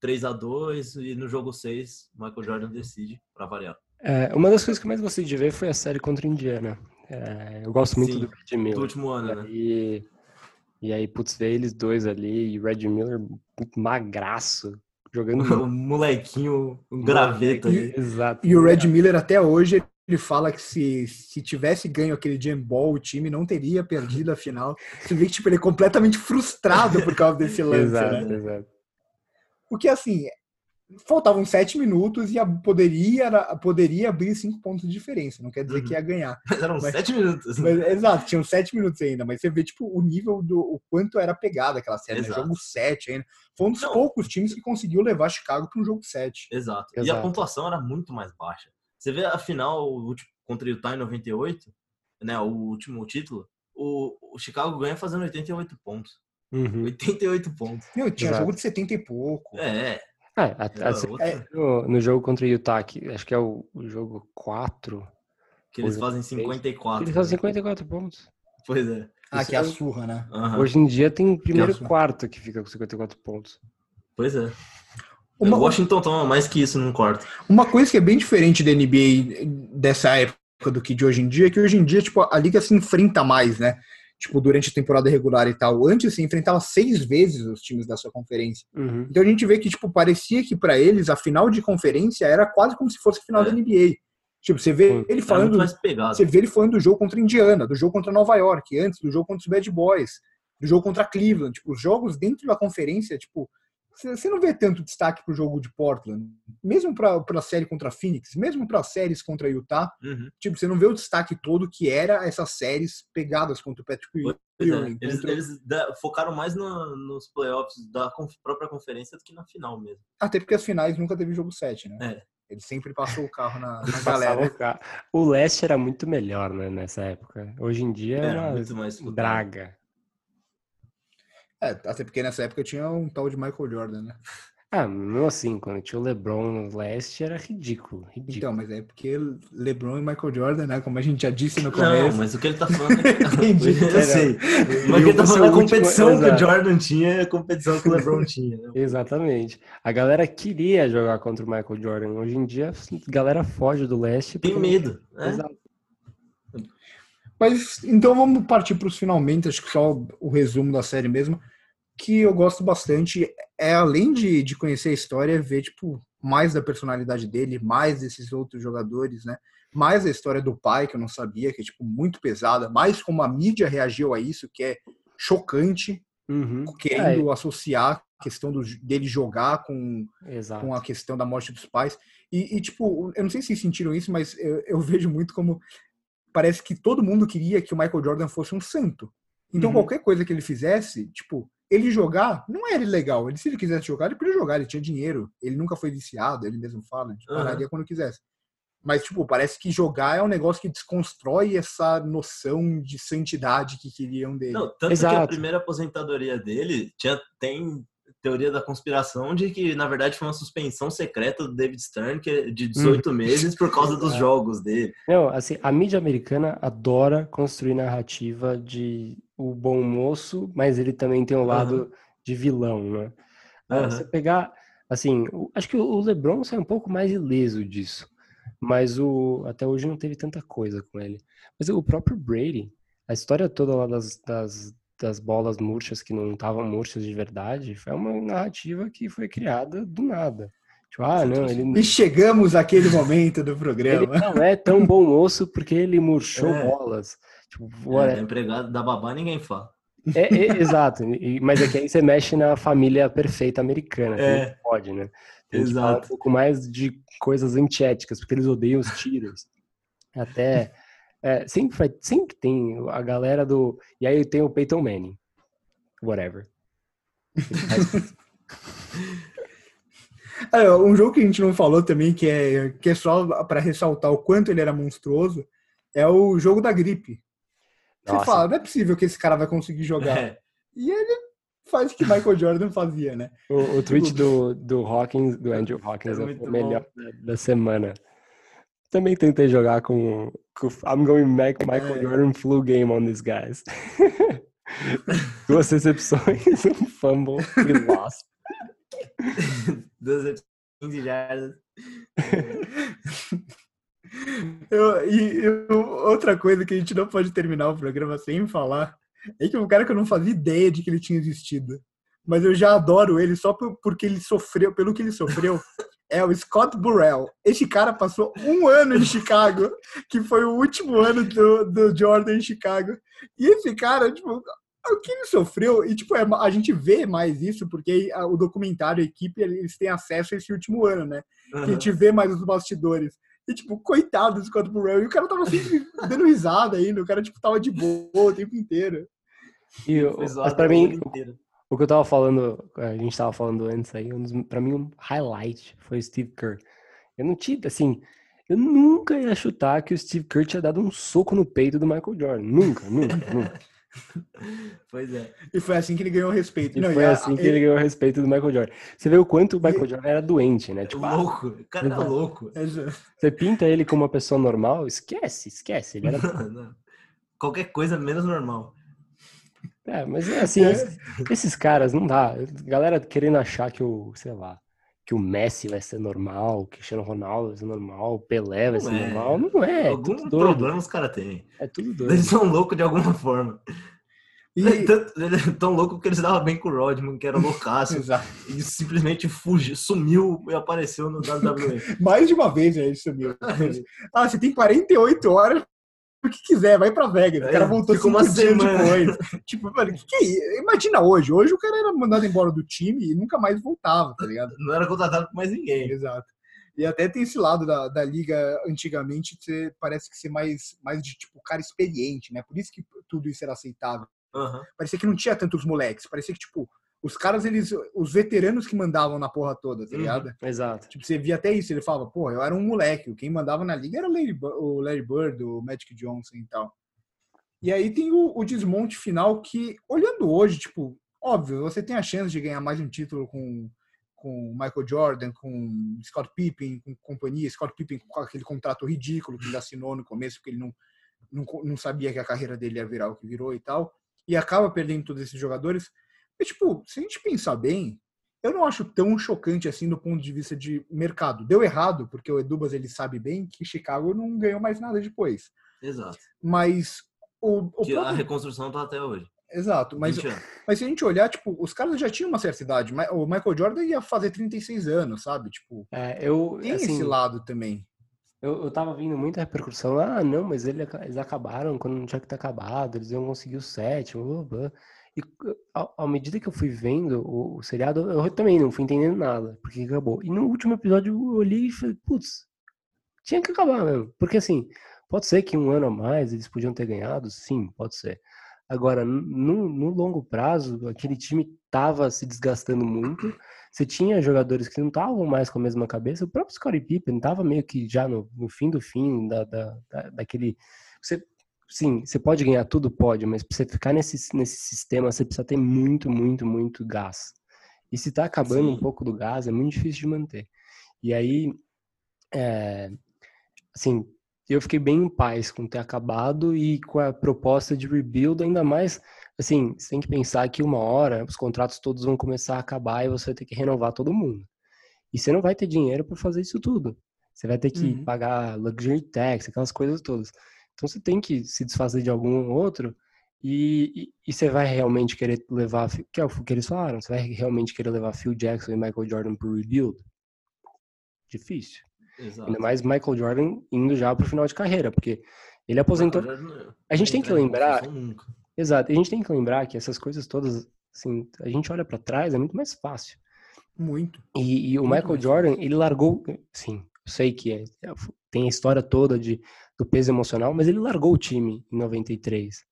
3 a 2 e no jogo 6, Michael Jordan decide, para variar. É, uma das coisas que eu mais gostei de ver foi a série contra Indiana. É, eu gosto muito Sim, do Red Miller. Do último ano, né? E, e aí, putz, ver eles dois ali e o Red Miller magraço, jogando. um molequinho, um graveta ali. Exato. E o Red Miller até hoje ele fala que se, se tivesse ganho aquele Jam Ball, o time não teria perdido a final. Você vê que tipo, ele é completamente frustrado por causa desse lance. exato, né? exato. Porque assim, faltavam sete minutos e poderia, poderia abrir cinco pontos de diferença. Não quer dizer uhum. que ia ganhar. Mas eram mas, sete minutos. Mas, exato, tinham sete minutos ainda. Mas você vê tipo, o nível do o quanto era pegada aquela série. Né? Jogo sete ainda. Foi um dos Não. poucos times que conseguiu levar Chicago para um jogo sete. Exato. Exato. E a pontuação era muito mais baixa. Você vê a final contra o Utah em 98, né, o último título, o, o Chicago ganha fazendo 88 pontos. Uhum. 88 pontos. Meu, tinha Exato. jogo de 70 e pouco. É, é, a, a, é, no, no, jogo contra o Utah, que acho que é o, o jogo 4. Que eles fazem 54. Eles fazem 54 né? pontos. Pois é. Ah, Isso que é a surra, né? Uhum. Hoje em dia tem o primeiro e quarto que fica com 54 pontos. Pois é. Uma... O Washington toma mais que isso num quarto. Uma coisa que é bem diferente da NBA dessa época do que de hoje em dia é que hoje em dia, tipo, a liga se enfrenta mais, né? Tipo, durante a temporada regular e tal. Antes se enfrentava seis vezes os times da sua conferência. Uhum. Então a gente vê que, tipo, parecia que para eles a final de conferência era quase como se fosse a final é. da NBA. Tipo, você vê ele falando. Você vê ele falando do jogo contra Indiana, do jogo contra Nova York, antes, do jogo contra os Bad Boys, do jogo contra Cleveland. Tipo, os jogos dentro da conferência, tipo, você não vê tanto destaque para o jogo de Portland, mesmo para a série contra Phoenix, mesmo para séries contra Utah, uhum. tipo, você não vê o destaque todo que era essas séries pegadas contra o Patrick Ewing. É. Eles, contra... eles focaram mais no, nos playoffs da própria conferência do que na final mesmo. Até porque as finais nunca teve jogo 7, né? É. Ele sempre passou o carro na, na galera. O, o leste era muito melhor, né, nessa época. Hoje em dia é uma muito mais draga. É, até porque nessa época tinha um tal de Michael Jordan, né? Ah, não assim, quando tinha o LeBron no leste era ridículo, ridículo. Então, mas é porque LeBron e Michael Jordan, né? Como a gente já disse no começo. Não, mas o que ele tá falando é... Entendi, eu sei. Mas o que ele tá falando é a competição último... que o Jordan tinha e a competição que o LeBron tinha. Né? Exatamente. A galera queria jogar contra o Michael Jordan. Hoje em dia, a galera foge do leste. Tem medo. Né? Exato. Mas então vamos partir para os finalmente, acho que só o resumo da série mesmo que eu gosto bastante é, além de, de conhecer a história, é ver, tipo, mais da personalidade dele, mais desses outros jogadores, né? Mais a história do pai, que eu não sabia, que é, tipo, muito pesada, mais como a mídia reagiu a isso, que é chocante, uhum. querendo é. associar a questão do, dele jogar com, com a questão da morte dos pais. E, e, tipo, eu não sei se vocês sentiram isso, mas eu, eu vejo muito como parece que todo mundo queria que o Michael Jordan fosse um santo. Então, uhum. qualquer coisa que ele fizesse, tipo, ele jogar não era ilegal. Ele, se ele quisesse jogar, ele podia jogar, ele tinha dinheiro. Ele nunca foi viciado, ele mesmo fala, ele uhum. pararia quando quisesse. Mas, tipo, parece que jogar é um negócio que desconstrói essa noção de santidade que queriam dele. Não, tanto Exato. que a primeira aposentadoria dele tinha, tem teoria da conspiração de que, na verdade, foi uma suspensão secreta do David Stern que é de 18 hum. meses por causa dos jogos dele. Não, assim, a mídia americana adora construir narrativa de o bom moço, mas ele também tem um lado uhum. de vilão, né? Uhum. Você pegar, assim, acho que o LeBron sai um pouco mais ileso disso, mas o até hoje não teve tanta coisa com ele. Mas o próprio Brady, a história toda lá das, das, das bolas murchas que não estavam murchas de verdade, foi uma narrativa que foi criada do nada. Tipo, ah, não, ele... E chegamos àquele momento do programa. Ele não é tão bom moço porque ele murchou é. bolas. Tipo, é, empregado da babá ninguém fala. É, é exato, mas é que aí você mexe na família perfeita americana, é. pode, né? Tem exato. um pouco mais de coisas antiéticas, porque eles odeiam os tiros. Até é, sempre, vai, sempre tem a galera do. E aí tem o Peyton Manning. Whatever. é, um jogo que a gente não falou também, que é, que é só para ressaltar o quanto ele era monstruoso, é o jogo da gripe. Você fala, não é possível que esse cara vai conseguir jogar. É. E ele faz o que Michael Jordan fazia, né? O, o tweet do, do Hawkins, do Andrew Hawkins, é, é o melhor da semana. Também tentei jogar com I'm going back Michael é. Jordan flu game on these guys. Duas recepções, um fumble e lost. Duas recepções 15 jardas. Eu, e eu, outra coisa que a gente não pode terminar o programa sem falar é que um cara que eu não fazia ideia de que ele tinha existido. Mas eu já adoro ele só por, porque ele sofreu, pelo que ele sofreu. É o Scott Burrell. Esse cara passou um ano em Chicago, que foi o último ano do, do Jordan em Chicago. E esse cara, tipo, o que ele sofreu, e tipo, é, a gente vê mais isso porque o documentário, a equipe, eles têm acesso a esse último ano, né? Uhum. Que a gente vê mais os bastidores. E, tipo, coitado do Scott Burrell. E o cara tava sempre dando risada ainda. O cara, tipo, tava de boa o tempo inteiro. E, mas pra mim, o que eu tava falando, a gente tava falando antes aí, um pra mim, um highlight foi o Steve Kerr. Eu não tinha, assim, eu nunca ia chutar que o Steve Kerr tinha dado um soco no peito do Michael Jordan. Nunca, nunca, nunca. Pois é. E foi assim que ele ganhou o respeito. E Não, foi e a, assim que ele... ele ganhou o respeito do Michael Jordan. Você vê o quanto o Michael. Jordan era doente, né? Tipo, louco. O cara era louco. É, Você pinta ele como uma pessoa normal, esquece, esquece. Ele era... Qualquer coisa menos normal. É, mas assim, é. Esses, esses, caras não dá. Galera querendo achar que o, sei lá, que o Messi vai ser normal, o Cristiano Ronaldo vai ser normal, o Pelé vai não ser é. normal. Não é. Algum é problema os caras têm. É tudo doido. Eles são loucos de alguma forma. E... É tão, tão louco que eles davam bem com o Rodman, que era loucaço. e simplesmente fugiu, sumiu e apareceu no WWE. Mais de uma vez né, ele sumiu. ah, você tem 48 horas o que quiser, vai pra Vegas. O cara é, voltou cinco uma dias semana. depois. tipo, mano, que, que é? Imagina hoje. Hoje o cara era mandado embora do time e nunca mais voltava, tá ligado? Não era contratado por mais ninguém. Exato. E até tem esse lado da, da liga antigamente, que parece que ser mais, mais de tipo cara experiente, né? Por isso que tudo isso era aceitável. Uhum. Parecia que não tinha tantos moleques. Parecia que, tipo, os caras, eles, os veteranos que mandavam na porra toda, tá uhum, ligado? Uhum, exato. Tipo, você via até isso, ele falava, pô, eu era um moleque, quem mandava na liga era o Larry, o Larry Bird, o Magic Johnson e tal. E aí tem o, o, desmonte final que, olhando hoje, tipo, óbvio, você tem a chance de ganhar mais um título com com Michael Jordan, com Scott Pippen, com companhia, Scott Pippen com aquele contrato ridículo que ele assinou no começo, porque ele não, não, não sabia que a carreira dele ia virar o que virou e tal, e acaba perdendo todos esses jogadores. Mas, tipo, se a gente pensar bem, eu não acho tão chocante assim do ponto de vista de mercado. Deu errado, porque o Edubas ele sabe bem que Chicago não ganhou mais nada depois. Exato. Mas o, o Que a próprio- reconstrução tá até hoje. Exato, mas 20 anos. mas se a gente olhar, tipo, os caras já tinham uma certa idade. O Michael Jordan ia fazer 36 anos, sabe? Tipo, É, eu, tem assim, esse lado também. Eu, eu tava vendo muita repercussão. Ah, não, mas ele eles acabaram quando não tinha que ter acabado, eles iam conseguir o sétimo, blá, blá. E à, à medida que eu fui vendo o, o seriado, eu também não fui entendendo nada, porque acabou. E no último episódio eu olhei e falei, putz, tinha que acabar mesmo. Porque assim, pode ser que um ano a mais eles podiam ter ganhado, sim, pode ser. Agora, no, no longo prazo, aquele time tava se desgastando muito. Você tinha jogadores que não estavam mais com a mesma cabeça. O próprio Scottie Pippen estava meio que já no, no fim do fim da, da, da- daquele. Você, sim, você pode ganhar tudo, pode, mas para você ficar nesse, nesse sistema, você precisa ter muito, muito, muito gás. E se tá acabando um Sim. pouco do gás, é muito difícil de manter. E aí, é, assim, eu fiquei bem em paz com ter acabado e com a proposta de rebuild, ainda mais, assim, você tem que pensar que uma hora os contratos todos vão começar a acabar e você vai ter que renovar todo mundo. E você não vai ter dinheiro para fazer isso tudo. Você vai ter que Uhum. pagar luxury tax, aquelas coisas todas. Então você tem que se desfazer de algum outro e, e, e você vai realmente querer levar, que é o que eles falaram, você vai realmente querer levar Phil Jackson e Michael Jordan pro rebuild? Difícil. Exato. Ainda mais Michael Jordan indo já pro final de carreira, porque ele aposentou. Jordan A gente tem que lembrar-. Exato. A gente tem que lembrar que essas coisas todas, assim, a gente olha pra trás, é muito mais fácil. Muito. E, e o Muito Michael Jordan, ele largou, sim, eu sei que é- é- tem a história toda de, do peso emocional, mas ele largou o time em 93.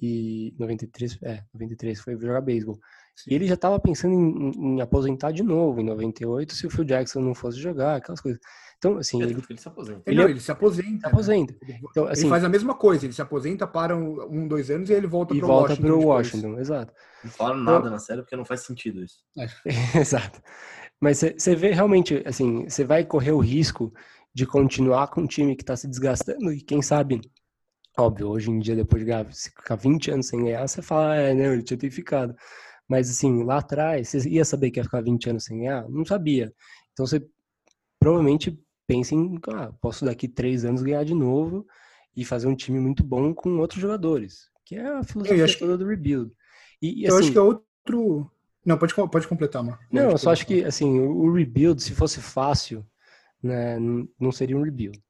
E 93, é, 93 foi jogar beisebol. E ele já estava pensando em, em- aposentar de novo em 98 se o Phil Jackson não fosse jogar, aquelas coisas. Então, assim, É, ele ele se aposenta. Ele, Ele não, é- ele se aposenta. se né? aposenta. Ele, Então, ele assim, faz a mesma coisa, ele se aposenta, para um, um, dois anos e ele volta para volta Washington. o depois. Washington, exato. Não falaram nada na série porque não faz sentido isso. Exato. Mas você vê realmente, assim, você vai correr o risco de continuar com um time que está se desgastando e quem sabe, óbvio, hoje em dia, depois de ficar 20 anos sem ganhar, você fala, ah, é, né, ele tinha ter ficado. Mas, assim, lá atrás, você ia saber que ia ficar 20 anos sem ganhar? Não sabia. Então, você provavelmente pensa em, ah, posso daqui três anos ganhar de novo e fazer um time muito bom com outros jogadores, que é a filosofia acho que- toda do rebuild. E, e, Eu assim, acho que é outro. Não, pode, pode completar, Mar. não, eu só acho que assim, o rebuild, se fosse fácil, né, não seria um rebuild.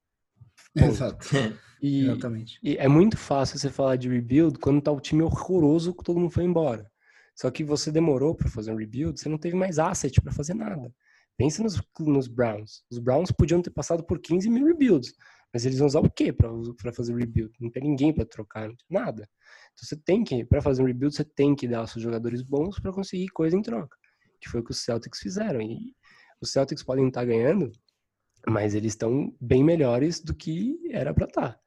ponto. Exato. E, Exatamente. e é muito fácil você falar de rebuild quando tá o time horroroso que todo mundo foi embora. Só que você demorou para fazer um rebuild, você não teve mais asset para fazer nada. Pensa nos, nos Browns. Os Browns podiam ter passado por 15 mil rebuilds, mas eles vão usar o quê para fazer rebuild? Não tem ninguém para trocar, não tem nada. Então você tem que, para fazer um rebuild, você tem que dar aos seus jogadores bons para conseguir coisa em troca, que foi o que os Celtics fizeram. E os Celtics podem estar ganhando, mas eles estão bem melhores do que era para estar.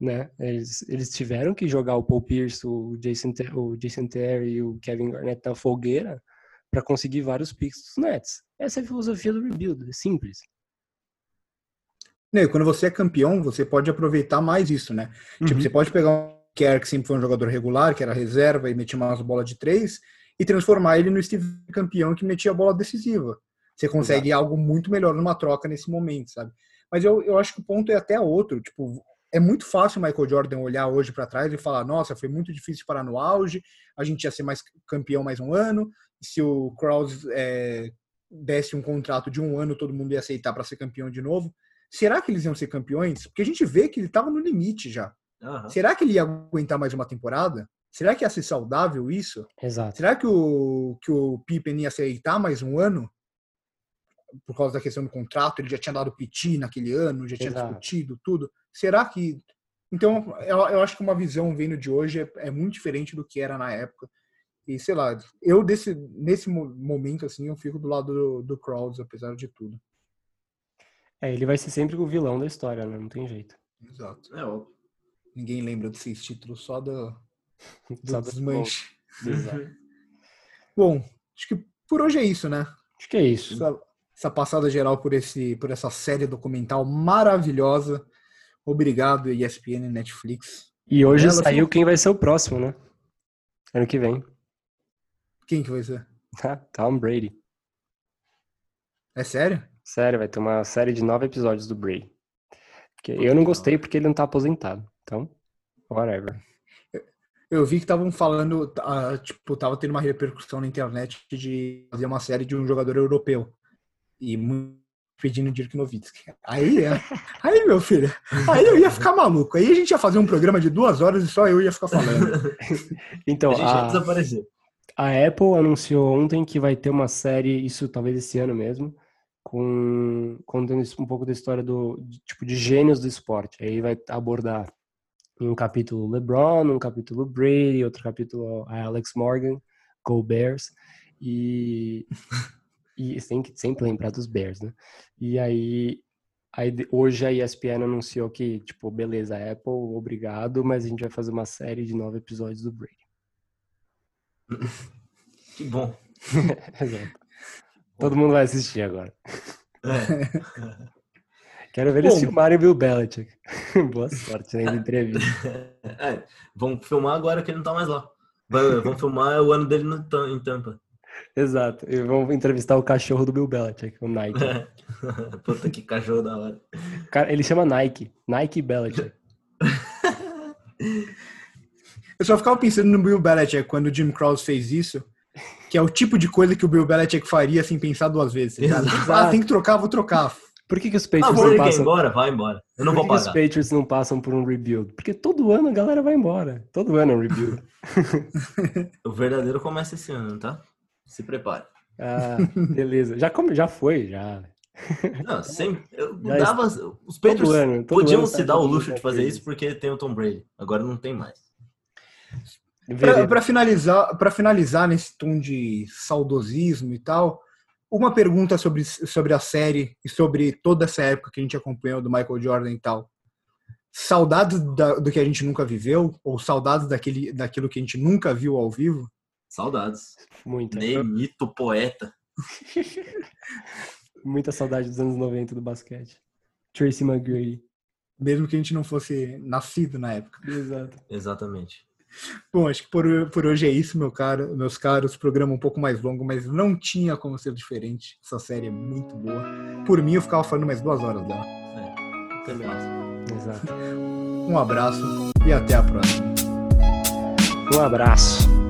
Né? Eles, eles tiveram que jogar o Paul Pierce, o Jason, o Jason Terry e o Kevin Garnett na fogueira para conseguir vários picks dos Nets. Essa é a filosofia do rebuild, é simples. E quando você é campeão, você pode aproveitar mais isso, né? Tipo, Uhum. você pode pegar um Kerr, que sempre foi um jogador regular, que era reserva e metia umas bolas de três, e transformar ele no Steve campeão que metia a bola decisiva. Você consegue algo muito melhor numa troca nesse momento, sabe? Mas eu, eu acho que o ponto é até outro. Tipo, é muito fácil o Michael Jordan olhar hoje para trás e falar: nossa, foi muito difícil parar no auge, a gente ia ser mais campeão mais um ano, se o Krause é, desse um contrato de um ano, todo mundo ia aceitar para ser campeão de novo. Será que eles iam ser campeões? Porque a gente vê que ele estava no limite já. Aham. Será que ele ia aguentar mais uma temporada? Será que ia ser saudável isso? Exato. Será que o, que o Pippen ia aceitar mais um ano? Por causa da questão do contrato, ele já tinha dado piti naquele ano, já tinha Exato. discutido tudo. Será que. Então, eu, eu acho que uma visão vendo de hoje é, é muito diferente do que era na época. E sei lá, eu desse, nesse mo- momento, assim, eu fico do lado do, do Krause, apesar de tudo. É, ele vai ser sempre o vilão da história, né? Não tem jeito. Exato. É óbvio. Ninguém lembra desses títulos, só do, do Só do- desmanche. Exato. Bom, acho que por hoje é isso, né? Acho que é isso. Essa, essa passada geral por, esse, por essa série documental maravilhosa. Obrigado, ESPN e Netflix. E hoje Ela saiu falou- quem vai ser o próximo, né? Ano que vem. Quem que vai ser? Tom Brady. É sério? Sério, vai ter uma série de nove episódios do Brady. Que eu não gostei porque ele não tá aposentado. Então, whatever. Eu vi que estavam falando, ah, tipo, tava tendo uma repercussão na internet de fazer uma série de um jogador europeu. E muito pedindo Dirk Nowitzki. Aí, é- aí, meu filho, aí eu ia ficar maluco. Aí a gente ia fazer um programa de duas horas e só eu ia ficar falando. Então, a gente ia a, desaparecer. a Apple anunciou ontem que vai ter uma série, isso talvez esse ano mesmo, com contando isso- um pouco da história do de, tipo de gênios do esporte. Aí vai abordar em um capítulo LeBron, um capítulo Brady, outro capítulo a Alex Morgan, Go Bears e e tem que sempre lembrar dos Bears, né? E aí Aí hoje a ESPN anunciou que, tipo, beleza, Apple, obrigado, mas a gente vai fazer uma série de nove episódios do Brady. Que bom. Exato. Todo mundo vai assistir agora. É. Quero ver eles filmarem o Bill Belichick. Boa sorte né, na entrevista. É, vamos filmar agora que ele não tá mais lá. Vamos filmar o ano dele no em Tampa. Exato. E vamos entrevistar o cachorro do Bill Belichick, o Nike. Puta que cachorro da hora. Cara, ele chama Nike. Nike Belichick. Eu só ficava pensando no Bill Belichick quando o Jim Krause fez isso, que é o tipo de coisa que o Bill Belichick faria sem pensar duas vezes. Ah, tem que trocar, vou trocar. Por que, que os Ah, Patriots vou não ele quer ir passam... embora? Vai embora. Eu não Por vou que, que os pagar. Patriots não passam por um rebuild? Porque todo ano a galera vai embora. Todo ano é um rebuild. O verdadeiro começa esse ano, tá? Se prepare. Ah, beleza. Já, come... já foi, já. Não, sempre. Eu Já dava, os Patriots ano, todo podiam ano se sai dar o luxo de fazer isso porque tem o Tom Brady. Agora não tem mais. Para finalizar, para finalizar nesse tom de saudosismo e tal, uma pergunta sobre, sobre a série e sobre toda essa época que a gente acompanhou do Michael Jordan e tal. Saudades da- do que a gente nunca viveu ou saudades daquele, daquilo que a gente nunca viu ao vivo? Saudades. Muita. Ney, mito, poeta. Muita saudade dos anos 90 do basquete. Tracy McGrady. Mesmo que a gente não fosse nascido na época. Exato. Exatamente. Bom, acho que por, por hoje é isso, meu caro, meus caros. Programa um pouco mais longo, mas não tinha como ser diferente. Essa série é muito boa. Por mim, eu ficava falando mais duas horas dela. Até mais. Exato. Um abraço e até a próxima. Um abraço.